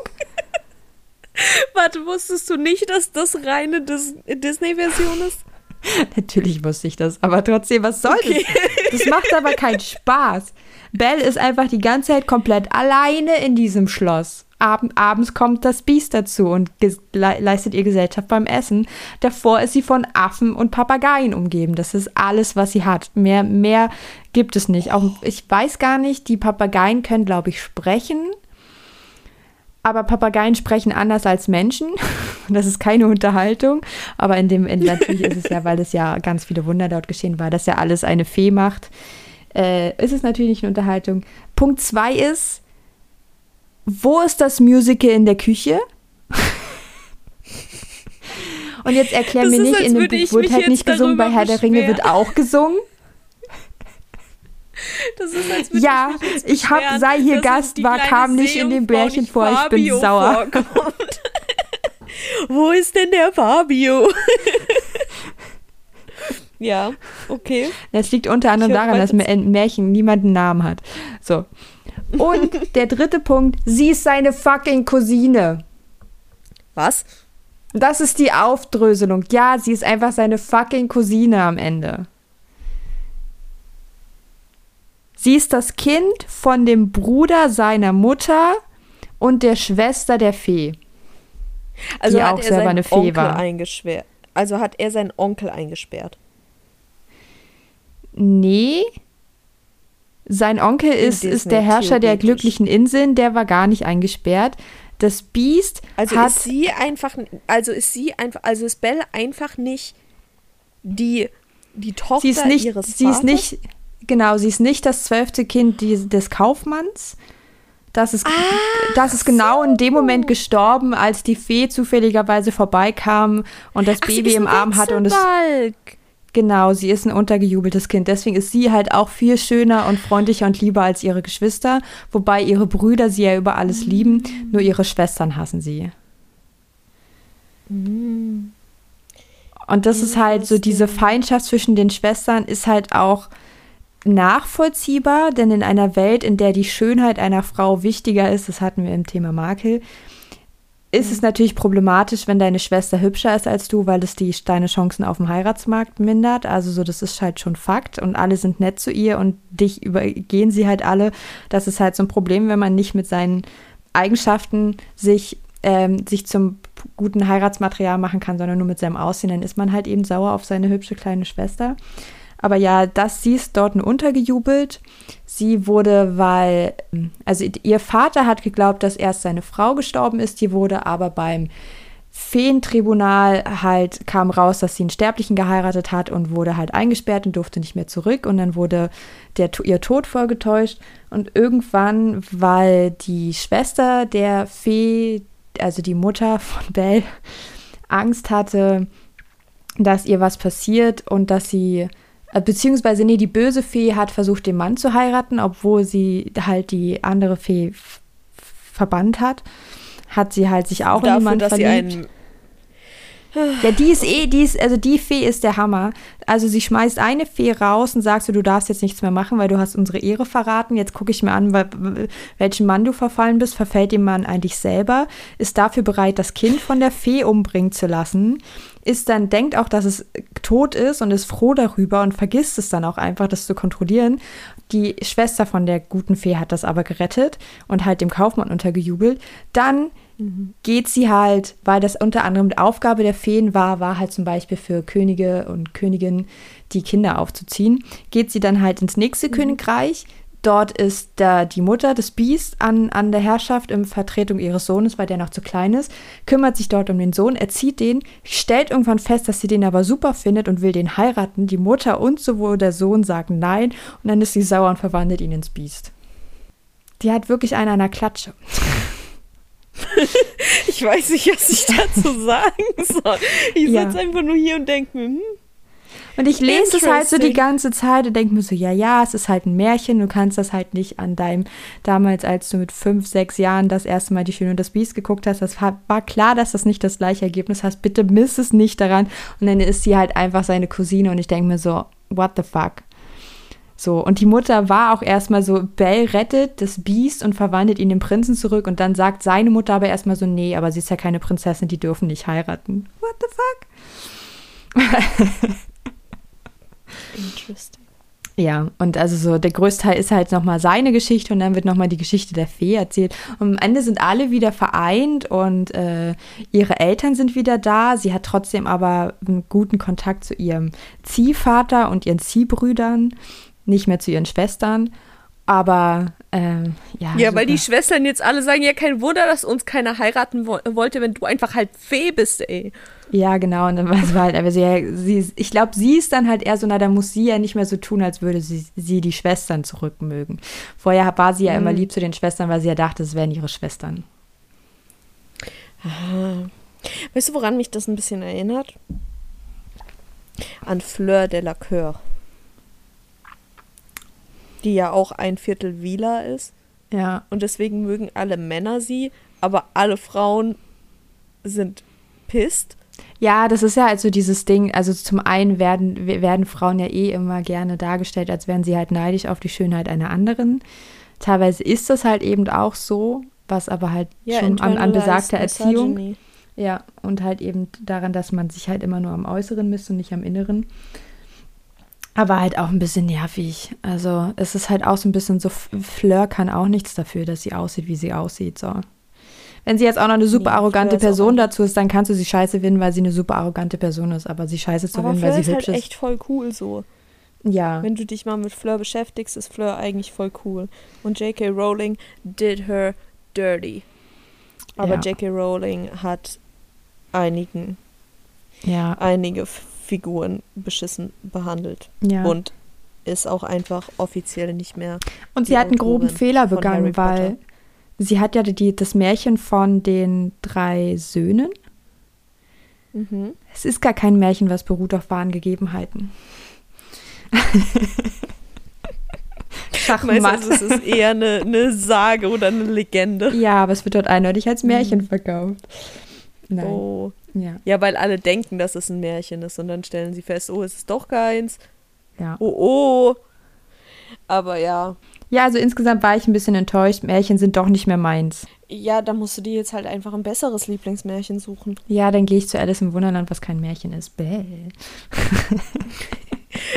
[LAUGHS] Warte, wusstest du nicht, dass das reine Dis Disney-Version ist? [LAUGHS] Natürlich wusste ich das, aber trotzdem, was soll okay. das? Das macht aber keinen Spaß. Belle ist einfach die ganze Zeit komplett alleine in diesem Schloss. Ab abends kommt das Biest dazu und le leistet ihr Gesellschaft beim Essen. Davor ist sie von Affen und Papageien umgeben. Das ist alles, was sie hat. Mehr, mehr gibt es nicht. Auch ich weiß gar nicht, die Papageien können, glaube ich, sprechen. Aber Papageien sprechen anders als Menschen. [LAUGHS] Das ist keine Unterhaltung. Aber in dem, in, natürlich ist es ja, weil es ja ganz viele Wunder dort geschehen war, dass ja alles eine Fee macht äh, ist es natürlich nicht eine Unterhaltung. Punkt zwei ist, wo ist das Musical in der Küche? [LAUGHS] Und jetzt erklär das mir nicht, in dem Buch wird halt nicht gesungen, bei Herr der Ringe wird auch gesungen. Das ist, als würde ja, ich, ich hab, sei hier Gast, war, kam nicht in dem Bärchen vor, ich bin sauer. [LAUGHS] Wo ist denn der Fabio? [LAUGHS] Ja, okay. Das liegt unter anderem daran, dass ein Märchen niemand einen Namen hat. So. Und [LAUGHS] der dritte Punkt, sie ist seine fucking Cousine. Was? Das ist die Aufdröselung. Ja, sie ist einfach seine fucking Cousine am Ende. Sie ist das Kind von dem Bruder seiner Mutter und der Schwester der Fee. Also die hat auch er selber eine Fee Onkel war. eingesperrt. Also hat er seinen Onkel eingesperrt. Nee. Sein Onkel ist, ist der Herrscher der glücklichen Inseln, der war gar nicht eingesperrt. Das Biest also hat. Ist sie einfach, also ist sie einfach, also ist Belle einfach nicht die, die Tochter sie ist nicht, ihres sie Vaters? Ist nicht, genau, sie ist nicht das zwölfte Kind des Kaufmanns. Das ist, ah, das ist genau so. in dem Moment gestorben, als die Fee zufälligerweise vorbeikam und das Ach, Baby im Arm hatte und es. Genau, sie ist ein untergejubeltes Kind. Deswegen ist sie halt auch viel schöner und freundlicher und lieber als ihre Geschwister, wobei ihre Brüder sie ja über alles mhm. lieben, nur ihre Schwestern hassen sie. Mhm. Und das ist halt so, diese Feindschaft zwischen den Schwestern ist halt auch nachvollziehbar, denn in einer Welt, in der die Schönheit einer Frau wichtiger ist, das hatten wir im Thema Makel, ist es natürlich problematisch, wenn deine Schwester hübscher ist als du, weil es die, deine Chancen auf dem Heiratsmarkt mindert. Also so, das ist halt schon Fakt und alle sind nett zu ihr und dich übergehen sie halt alle. Das ist halt so ein Problem, wenn man nicht mit seinen Eigenschaften sich, ähm, sich zum guten Heiratsmaterial machen kann, sondern nur mit seinem Aussehen, dann ist man halt eben sauer auf seine hübsche kleine Schwester. Aber ja, das sie ist dort untergejubelt. Sie wurde, weil, also ihr Vater hat geglaubt, dass erst seine Frau gestorben ist. Die wurde aber beim Feentribunal halt kam raus, dass sie einen Sterblichen geheiratet hat und wurde halt eingesperrt und durfte nicht mehr zurück. Und dann wurde der, ihr Tod vorgetäuscht. Und irgendwann, weil die Schwester der Fee, also die Mutter von Belle, Angst hatte, dass ihr was passiert und dass sie beziehungsweise, nee, die böse Fee hat versucht, den Mann zu heiraten, obwohl sie halt die andere Fee verbannt hat. Hat sie halt sich auch Dafür, in den Mann dass verliebt. Ja, die ist eh, die ist, also die Fee ist der Hammer. Also sie schmeißt eine Fee raus und sagt so, du darfst jetzt nichts mehr machen, weil du hast unsere Ehre verraten. Jetzt gucke ich mir an, welchen Mann du verfallen bist. Verfällt dem Mann eigentlich selber? Ist dafür bereit, das Kind von der Fee umbringen zu lassen? Ist dann, denkt auch, dass es tot ist und ist froh darüber und vergisst es dann auch einfach, das zu kontrollieren. Die Schwester von der guten Fee hat das aber gerettet und halt dem Kaufmann untergejubelt. Dann geht sie halt, weil das unter anderem die Aufgabe der Feen war, war halt zum Beispiel für Könige und Königinnen die Kinder aufzuziehen, geht sie dann halt ins nächste Königreich. Dort ist da die Mutter des Biest an, an der Herrschaft in Vertretung ihres Sohnes, weil der noch zu klein ist, kümmert sich dort um den Sohn, erzieht den, stellt irgendwann fest, dass sie den aber super findet und will den heiraten. Die Mutter und sowohl der Sohn sagen nein und dann ist sie sauer und verwandelt ihn ins Biest. Die hat wirklich einen an der Klatsche. [LAUGHS] Ich weiß nicht, was ich dazu sagen soll. Ich Ja. sitze einfach nur hier und denke mir, hm, Und ich lese es halt so die ganze Zeit und denke mir so, ja, ja, es ist halt ein Märchen, du kannst das halt nicht an deinem, damals, als du mit fünf, sechs Jahren das erste Mal die Schöne und das Biest geguckt hast, das war, war klar, dass das nicht das gleiche Ergebnis hast, bitte miss es nicht daran. Und dann ist sie halt einfach seine Cousine und ich denke mir so, what the fuck? So, und die Mutter war auch erstmal so, Bell rettet das Biest und verwandelt ihn den Prinzen zurück und dann sagt seine Mutter aber erstmal so, nee, aber sie ist ja keine Prinzessin, die dürfen nicht heiraten. What the fuck? [LAUGHS] interesting. Ja, und also so der größte Teil ist halt nochmal seine Geschichte und dann wird nochmal die Geschichte der Fee erzählt. Und am Ende sind alle wieder vereint und äh, ihre Eltern sind wieder da. Sie hat trotzdem aber einen guten Kontakt zu ihrem Ziehvater und ihren Ziehbrüdern, nicht mehr zu ihren Schwestern. Aber ähm, ja. Ja, weil super. die Schwestern jetzt alle sagen, ja, kein Wunder, dass uns keiner heiraten wo wollte, wenn du einfach halt Fee bist, ey. Ja, genau. Und dann war es halt, aber sie, sie, ich glaube, sie ist dann halt eher so, na, da muss sie ja nicht mehr so tun, als würde sie, sie die Schwestern zurückmögen. Vorher war sie ja immer lieb zu den Schwestern, weil sie ja dachte, es wären ihre Schwestern. Weißt du, woran mich das ein bisschen erinnert? An Fleur de la Coeur. Die ja auch ein Viertel Wieler ist. Ja. Und deswegen mögen alle Männer sie, aber alle Frauen sind pisst. Ja, das ist ja also dieses Ding, also zum einen werden, werden Frauen ja eh immer gerne dargestellt, als wären sie halt neidisch auf die Schönheit einer anderen. Teilweise ist das halt eben auch so, was aber halt schon an, an besagter Erziehung. misogyny. Ja, und halt eben daran, dass man sich halt immer nur am Äußeren misst und nicht am Inneren. Aber halt auch ein bisschen nervig. Also es ist halt auch so ein bisschen so, Fleur kann auch nichts dafür, dass sie aussieht, wie sie aussieht. So. Wenn sie jetzt auch noch eine super Nee, arrogante ist Person dazu ist, dann kannst du sie scheiße finden, weil sie eine super arrogante Person ist. Aber sie scheiße zu Aber finden, Fleur weil ist sie halt hübsch echt voll cool so. ist. Ja. Wenn du dich mal mit Fleur beschäftigst, ist Fleur eigentlich voll cool. Und J.K. Rowling did her dirty. Aber Ja. J.K. Rowling hat einigen, Ja. einige Figuren beschissen behandelt. ja. Und ist auch einfach offiziell nicht mehr. Und sie hat einen groben Fehler begangen, weil. Sie hat ja die, das Märchen von den drei Söhnen. Mhm. Es ist gar kein Märchen, was beruht auf wahren Gegebenheiten. [LAUGHS] Schachmatt. du, es ist eher eine, eine Sage oder eine Legende? Ja, aber es wird dort eindeutig als Märchen verkauft. Nein. Oh. Ja, Ja, weil alle denken, dass es ein Märchen ist und dann stellen sie fest, oh, es ist doch keins. ja. Oh, oh. Aber ja. Ja, also insgesamt war ich ein bisschen enttäuscht. Märchen sind doch nicht mehr meins. Ja, da musst du dir jetzt halt einfach ein besseres Lieblingsmärchen suchen. Ja, dann gehe ich zu Alice im Wunderland, was kein Märchen ist. Bäh. [LAUGHS]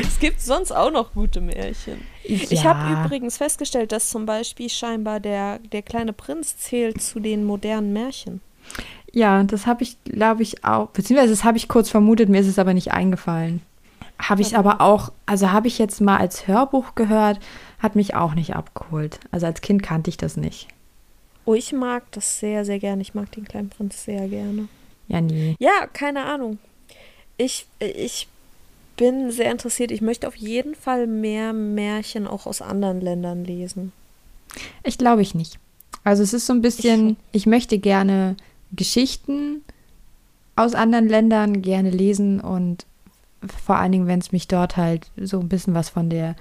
Es gibt sonst auch noch gute Märchen. Ich Ja. habe übrigens festgestellt, dass zum Beispiel scheinbar der, der kleine Prinz zählt zu den modernen Märchen. Ja, das habe ich, glaube ich, auch, beziehungsweise das habe ich kurz vermutet, mir ist es aber nicht eingefallen. Habe ich aber auch, also habe ich jetzt mal als Hörbuch gehört, hat mich auch nicht abgeholt. Also als Kind kannte ich das nicht. Oh, ich mag das sehr, sehr gerne. Ich mag den kleinen Prinz sehr gerne. Ja, nie. Ja, keine Ahnung. Ich, ich bin sehr interessiert. Ich möchte auf jeden Fall mehr Märchen auch aus anderen Ländern lesen. Ich glaube ich nicht. Also es ist so ein bisschen, schon. ich, möchte gerne Geschichten aus anderen Ländern gerne lesen und vor allen Dingen, wenn es mich dort halt so ein bisschen was von der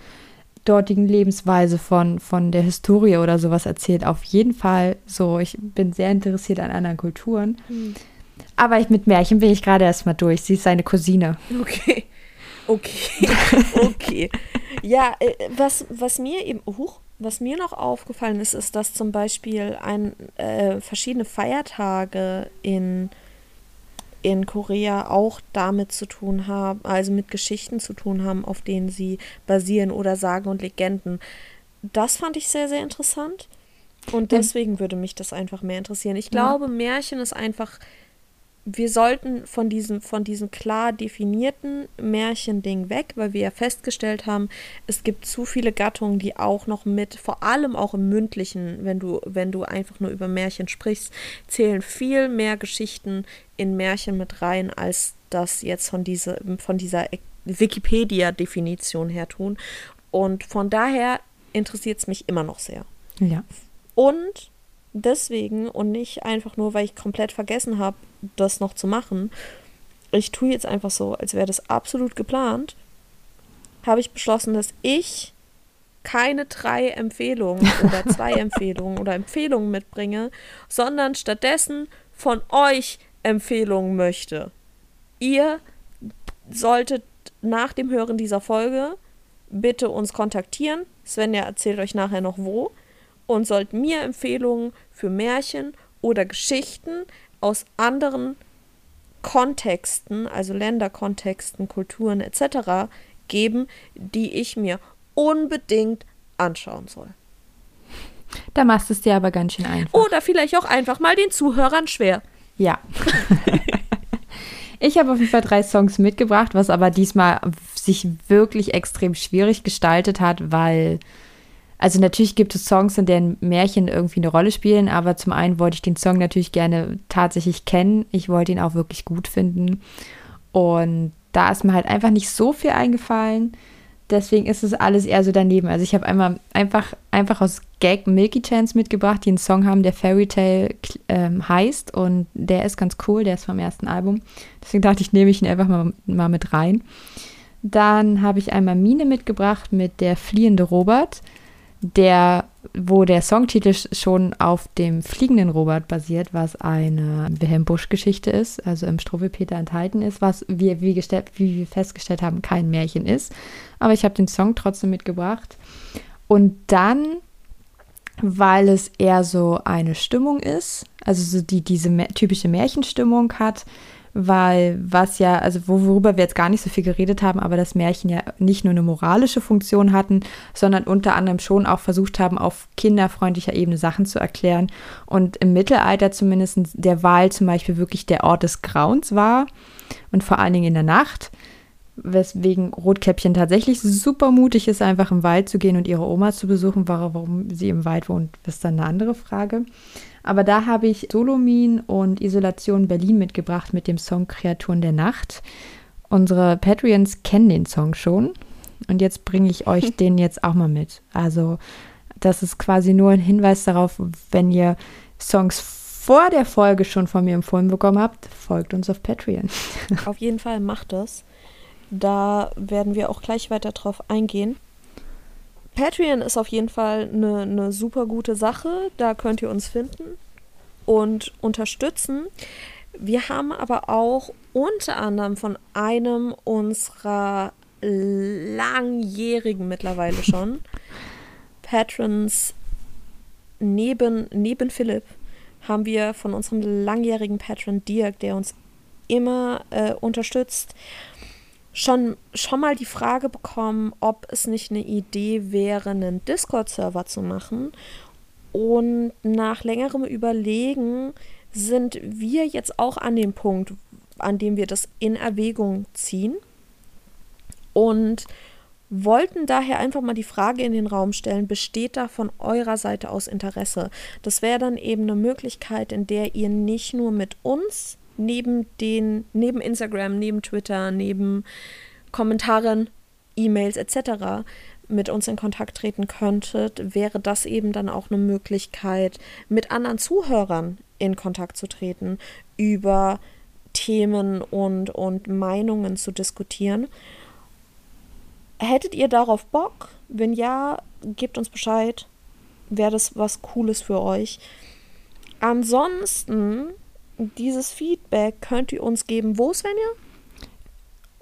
dortigen Lebensweise, von, von der Historie oder sowas erzählt, auf jeden Fall so. Ich bin sehr interessiert an anderen Kulturen. Aber ich, mit Märchen bin ich gerade erstmal durch. Sie ist seine Cousine. Okay. Okay. [LAUGHS] Okay. Ja, äh, was, was mir eben, huch, was mir noch aufgefallen ist, ist, dass zum Beispiel ein, äh, verschiedene Feiertage in, in Korea auch damit zu tun haben, also mit Geschichten zu tun haben, auf denen sie basieren oder Sagen und Legenden. Das fand ich sehr, sehr interessant. Und deswegen würde mich das einfach mehr interessieren. Ich glaube, Märchen ist einfach, wir sollten von diesem, von diesem klar definierten Märchending weg, weil wir ja festgestellt haben, es gibt zu viele Gattungen, die auch noch mit, vor allem auch im mündlichen, wenn du, wenn du einfach nur über Märchen sprichst, zählen viel mehr Geschichten in Märchen mit rein, als das jetzt von, diese, von dieser Wikipedia-Definition her tun. Und von daher interessiert es mich immer noch sehr. Ja. Und deswegen und nicht einfach nur, weil ich komplett vergessen habe, das noch zu machen, ich tue jetzt einfach so, als wäre das absolut geplant, habe ich beschlossen, dass ich keine drei Empfehlungen [LAUGHS] oder zwei Empfehlungen oder Empfehlungen mitbringe, sondern stattdessen von euch Empfehlungen möchte. Ihr solltet nach dem Hören dieser Folge bitte uns kontaktieren. Svenja erzählt euch nachher noch wo. Und sollt mir Empfehlungen für Märchen oder Geschichten aus anderen Kontexten, also Länderkontexten, Kulturen etc. geben, die ich mir unbedingt anschauen soll. Da machst du es dir aber ganz schön einfach. Oder vielleicht auch einfach mal den Zuhörern schwer. Ja. ich habe auf jeden Fall drei Songs mitgebracht, was aber diesmal sich wirklich extrem schwierig gestaltet hat, weil also natürlich gibt es Songs, in denen Märchen irgendwie eine Rolle spielen, aber zum einen wollte ich den Song natürlich gerne tatsächlich kennen. Ich wollte ihn auch wirklich gut finden. Und da ist mir halt einfach nicht so viel eingefallen. Deswegen ist es alles eher so daneben. Also ich habe einmal einfach, einfach aus Gag Milky Chance mitgebracht, die einen Song haben, der Fairy Tale ähm, heißt. Und der ist ganz cool, der ist vom ersten Album. Deswegen dachte ich, nehme ich ihn einfach mal, mal mit rein. Dann habe ich einmal Mine mitgebracht mit der fliehende Robert der, wo der Songtitel schon auf dem fliegenden Robert basiert, was eine Wilhelm Busch-Geschichte ist, also im Struwwelpeter enthalten ist, was wir, wie, wie wir festgestellt haben, kein Märchen ist. Aber ich habe den Song trotzdem mitgebracht. Und dann, weil es eher so eine Stimmung ist, also so die diese typische Märchenstimmung hat, weil was ja, also worüber wir jetzt gar nicht so viel geredet haben, aber das Märchen ja nicht nur eine moralische Funktion hatten, sondern unter anderem schon auch versucht haben, auf kinderfreundlicher Ebene Sachen zu erklären und im Mittelalter zumindest der Wahl zum Beispiel wirklich der Ort des Grauens war und vor allen Dingen in der Nacht, weswegen Rotkäppchen tatsächlich super mutig ist, einfach im Wald zu gehen und ihre Oma zu besuchen, warum sie im Wald wohnt, ist dann eine andere Frage. Aber da habe ich Solomin und Isolation Berlin mitgebracht mit dem Song Kreaturen der Nacht. Unsere Patreons kennen den Song schon. Und jetzt bringe ich euch [LAUGHS] den jetzt auch mal mit. Also, das ist quasi nur ein Hinweis darauf, wenn ihr Songs vor der Folge schon von mir empfohlen bekommen habt, folgt uns auf Patreon. Auf jeden Fall macht das. Da werden wir auch gleich weiter drauf eingehen. Patreon ist auf jeden Fall eine, eine super gute Sache. Da könnt ihr uns finden und unterstützen. Wir haben aber auch unter anderem von einem unserer langjährigen mittlerweile schon [LAUGHS] Patrons neben, neben Philipp haben wir von unserem langjährigen Patron Dirk, der uns immer äh, unterstützt, schon, schon mal die Frage bekommen, ob es nicht eine Idee wäre, einen Discord-Server zu machen. Und nach längerem Überlegen sind wir jetzt auch an dem Punkt, an dem wir das in Erwägung ziehen. Und wollten daher einfach mal die Frage in den Raum stellen, besteht da von eurer Seite aus Interesse? Das wäre dann eben eine Möglichkeit, in der ihr nicht nur mit uns neben den, neben Instagram, neben Twitter, neben Kommentaren, E-Mails etc. mit uns in Kontakt treten könntet, wäre das eben dann auch eine Möglichkeit, mit anderen Zuhörern in Kontakt zu treten, über Themen und, und Meinungen zu diskutieren. Hättet ihr darauf Bock? Wenn ja, gebt uns Bescheid. Wäre das was Cooles für euch? Ansonsten dieses Feedback könnt ihr uns geben. Wo, Svenja?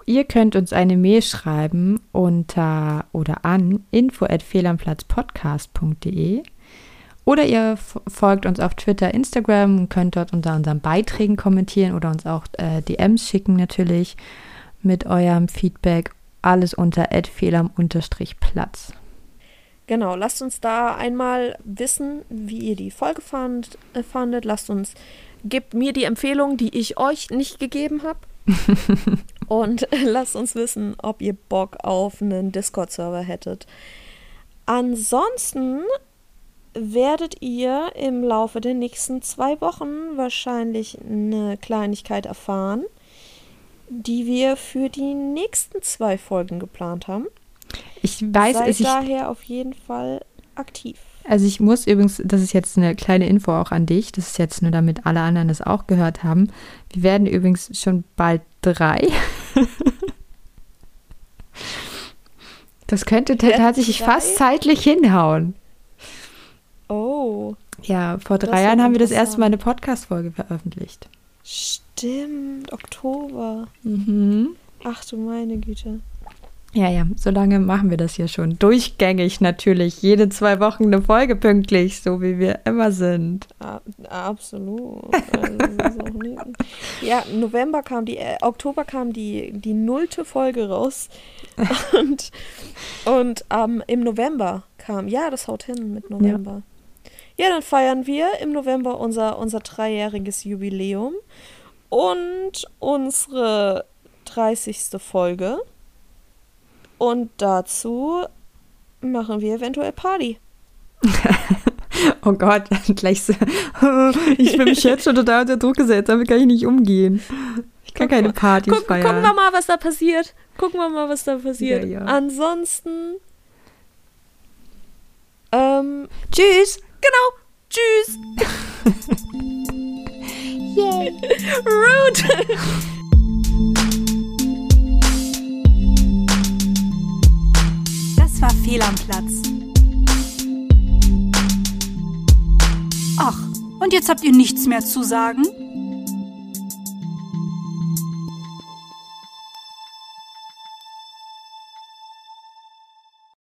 Ihr könnt uns eine Mail schreiben unter oder an info@fehlamplatzpodcast.de oder ihr folgt uns auf Twitter, Instagram und könnt dort unter unseren Beiträgen kommentieren oder uns auch äh, DMs schicken natürlich mit eurem Feedback. Alles unter @fehlam_platz. Genau, lasst uns da einmal wissen, wie ihr die Folge fand, äh, fandet. Lasst uns, gebt mir die Empfehlung, die ich euch nicht gegeben habe. [LAUGHS] Und [LAUGHS] lasst uns wissen, ob ihr Bock auf einen Discord-Server hättet. Ansonsten werdet ihr im Laufe der nächsten zwei Wochen wahrscheinlich eine Kleinigkeit erfahren, die wir für die nächsten zwei Folgen geplant haben. Ich weiß Seid es. Ich, daher auf jeden Fall aktiv. Also ich muss übrigens, das ist jetzt eine kleine Info auch an dich. Das ist jetzt nur, damit alle anderen das auch gehört haben. Wir werden übrigens schon bald drei. [LAUGHS] Das könnte tatsächlich fast zeitlich hinhauen. Oh, Ja, vor drei Jahren haben wir das erste Mal eine Podcast-Folge veröffentlicht. stimmt. Oktober. Mhm. Ach du meine Güte. Ja, ja, so lange machen wir das hier schon. Durchgängig natürlich. Jede zwei Wochen eine Folge pünktlich, so wie wir immer sind. A absolut. Also, [LAUGHS] ja, November kam die, äh, Oktober kam die, die nullte Folge raus. [LAUGHS] Und, und ähm, im November kam, ja, das haut hin mit November. Ja. dann feiern wir im November unser, unser dreijähriges Jubiläum und unsere 30. Folge. Und dazu machen wir eventuell Party. [LAUGHS] Oh Gott, [LAUGHS] gleich so. [LAUGHS] Ich will mich jetzt schon total unter Druck gesetzt, damit kann ich nicht umgehen. Ich kann Guck keine mal. Partys Guck, feiern. gucken wir mal, was da passiert. Gucken wir mal, was da passiert. Ja, ja. Ansonsten. Ähm, Tschüss! genau. Tschüss. Yay! Rude. Das war Fehl am Platz. Ach, und jetzt habt ihr nichts mehr zu sagen?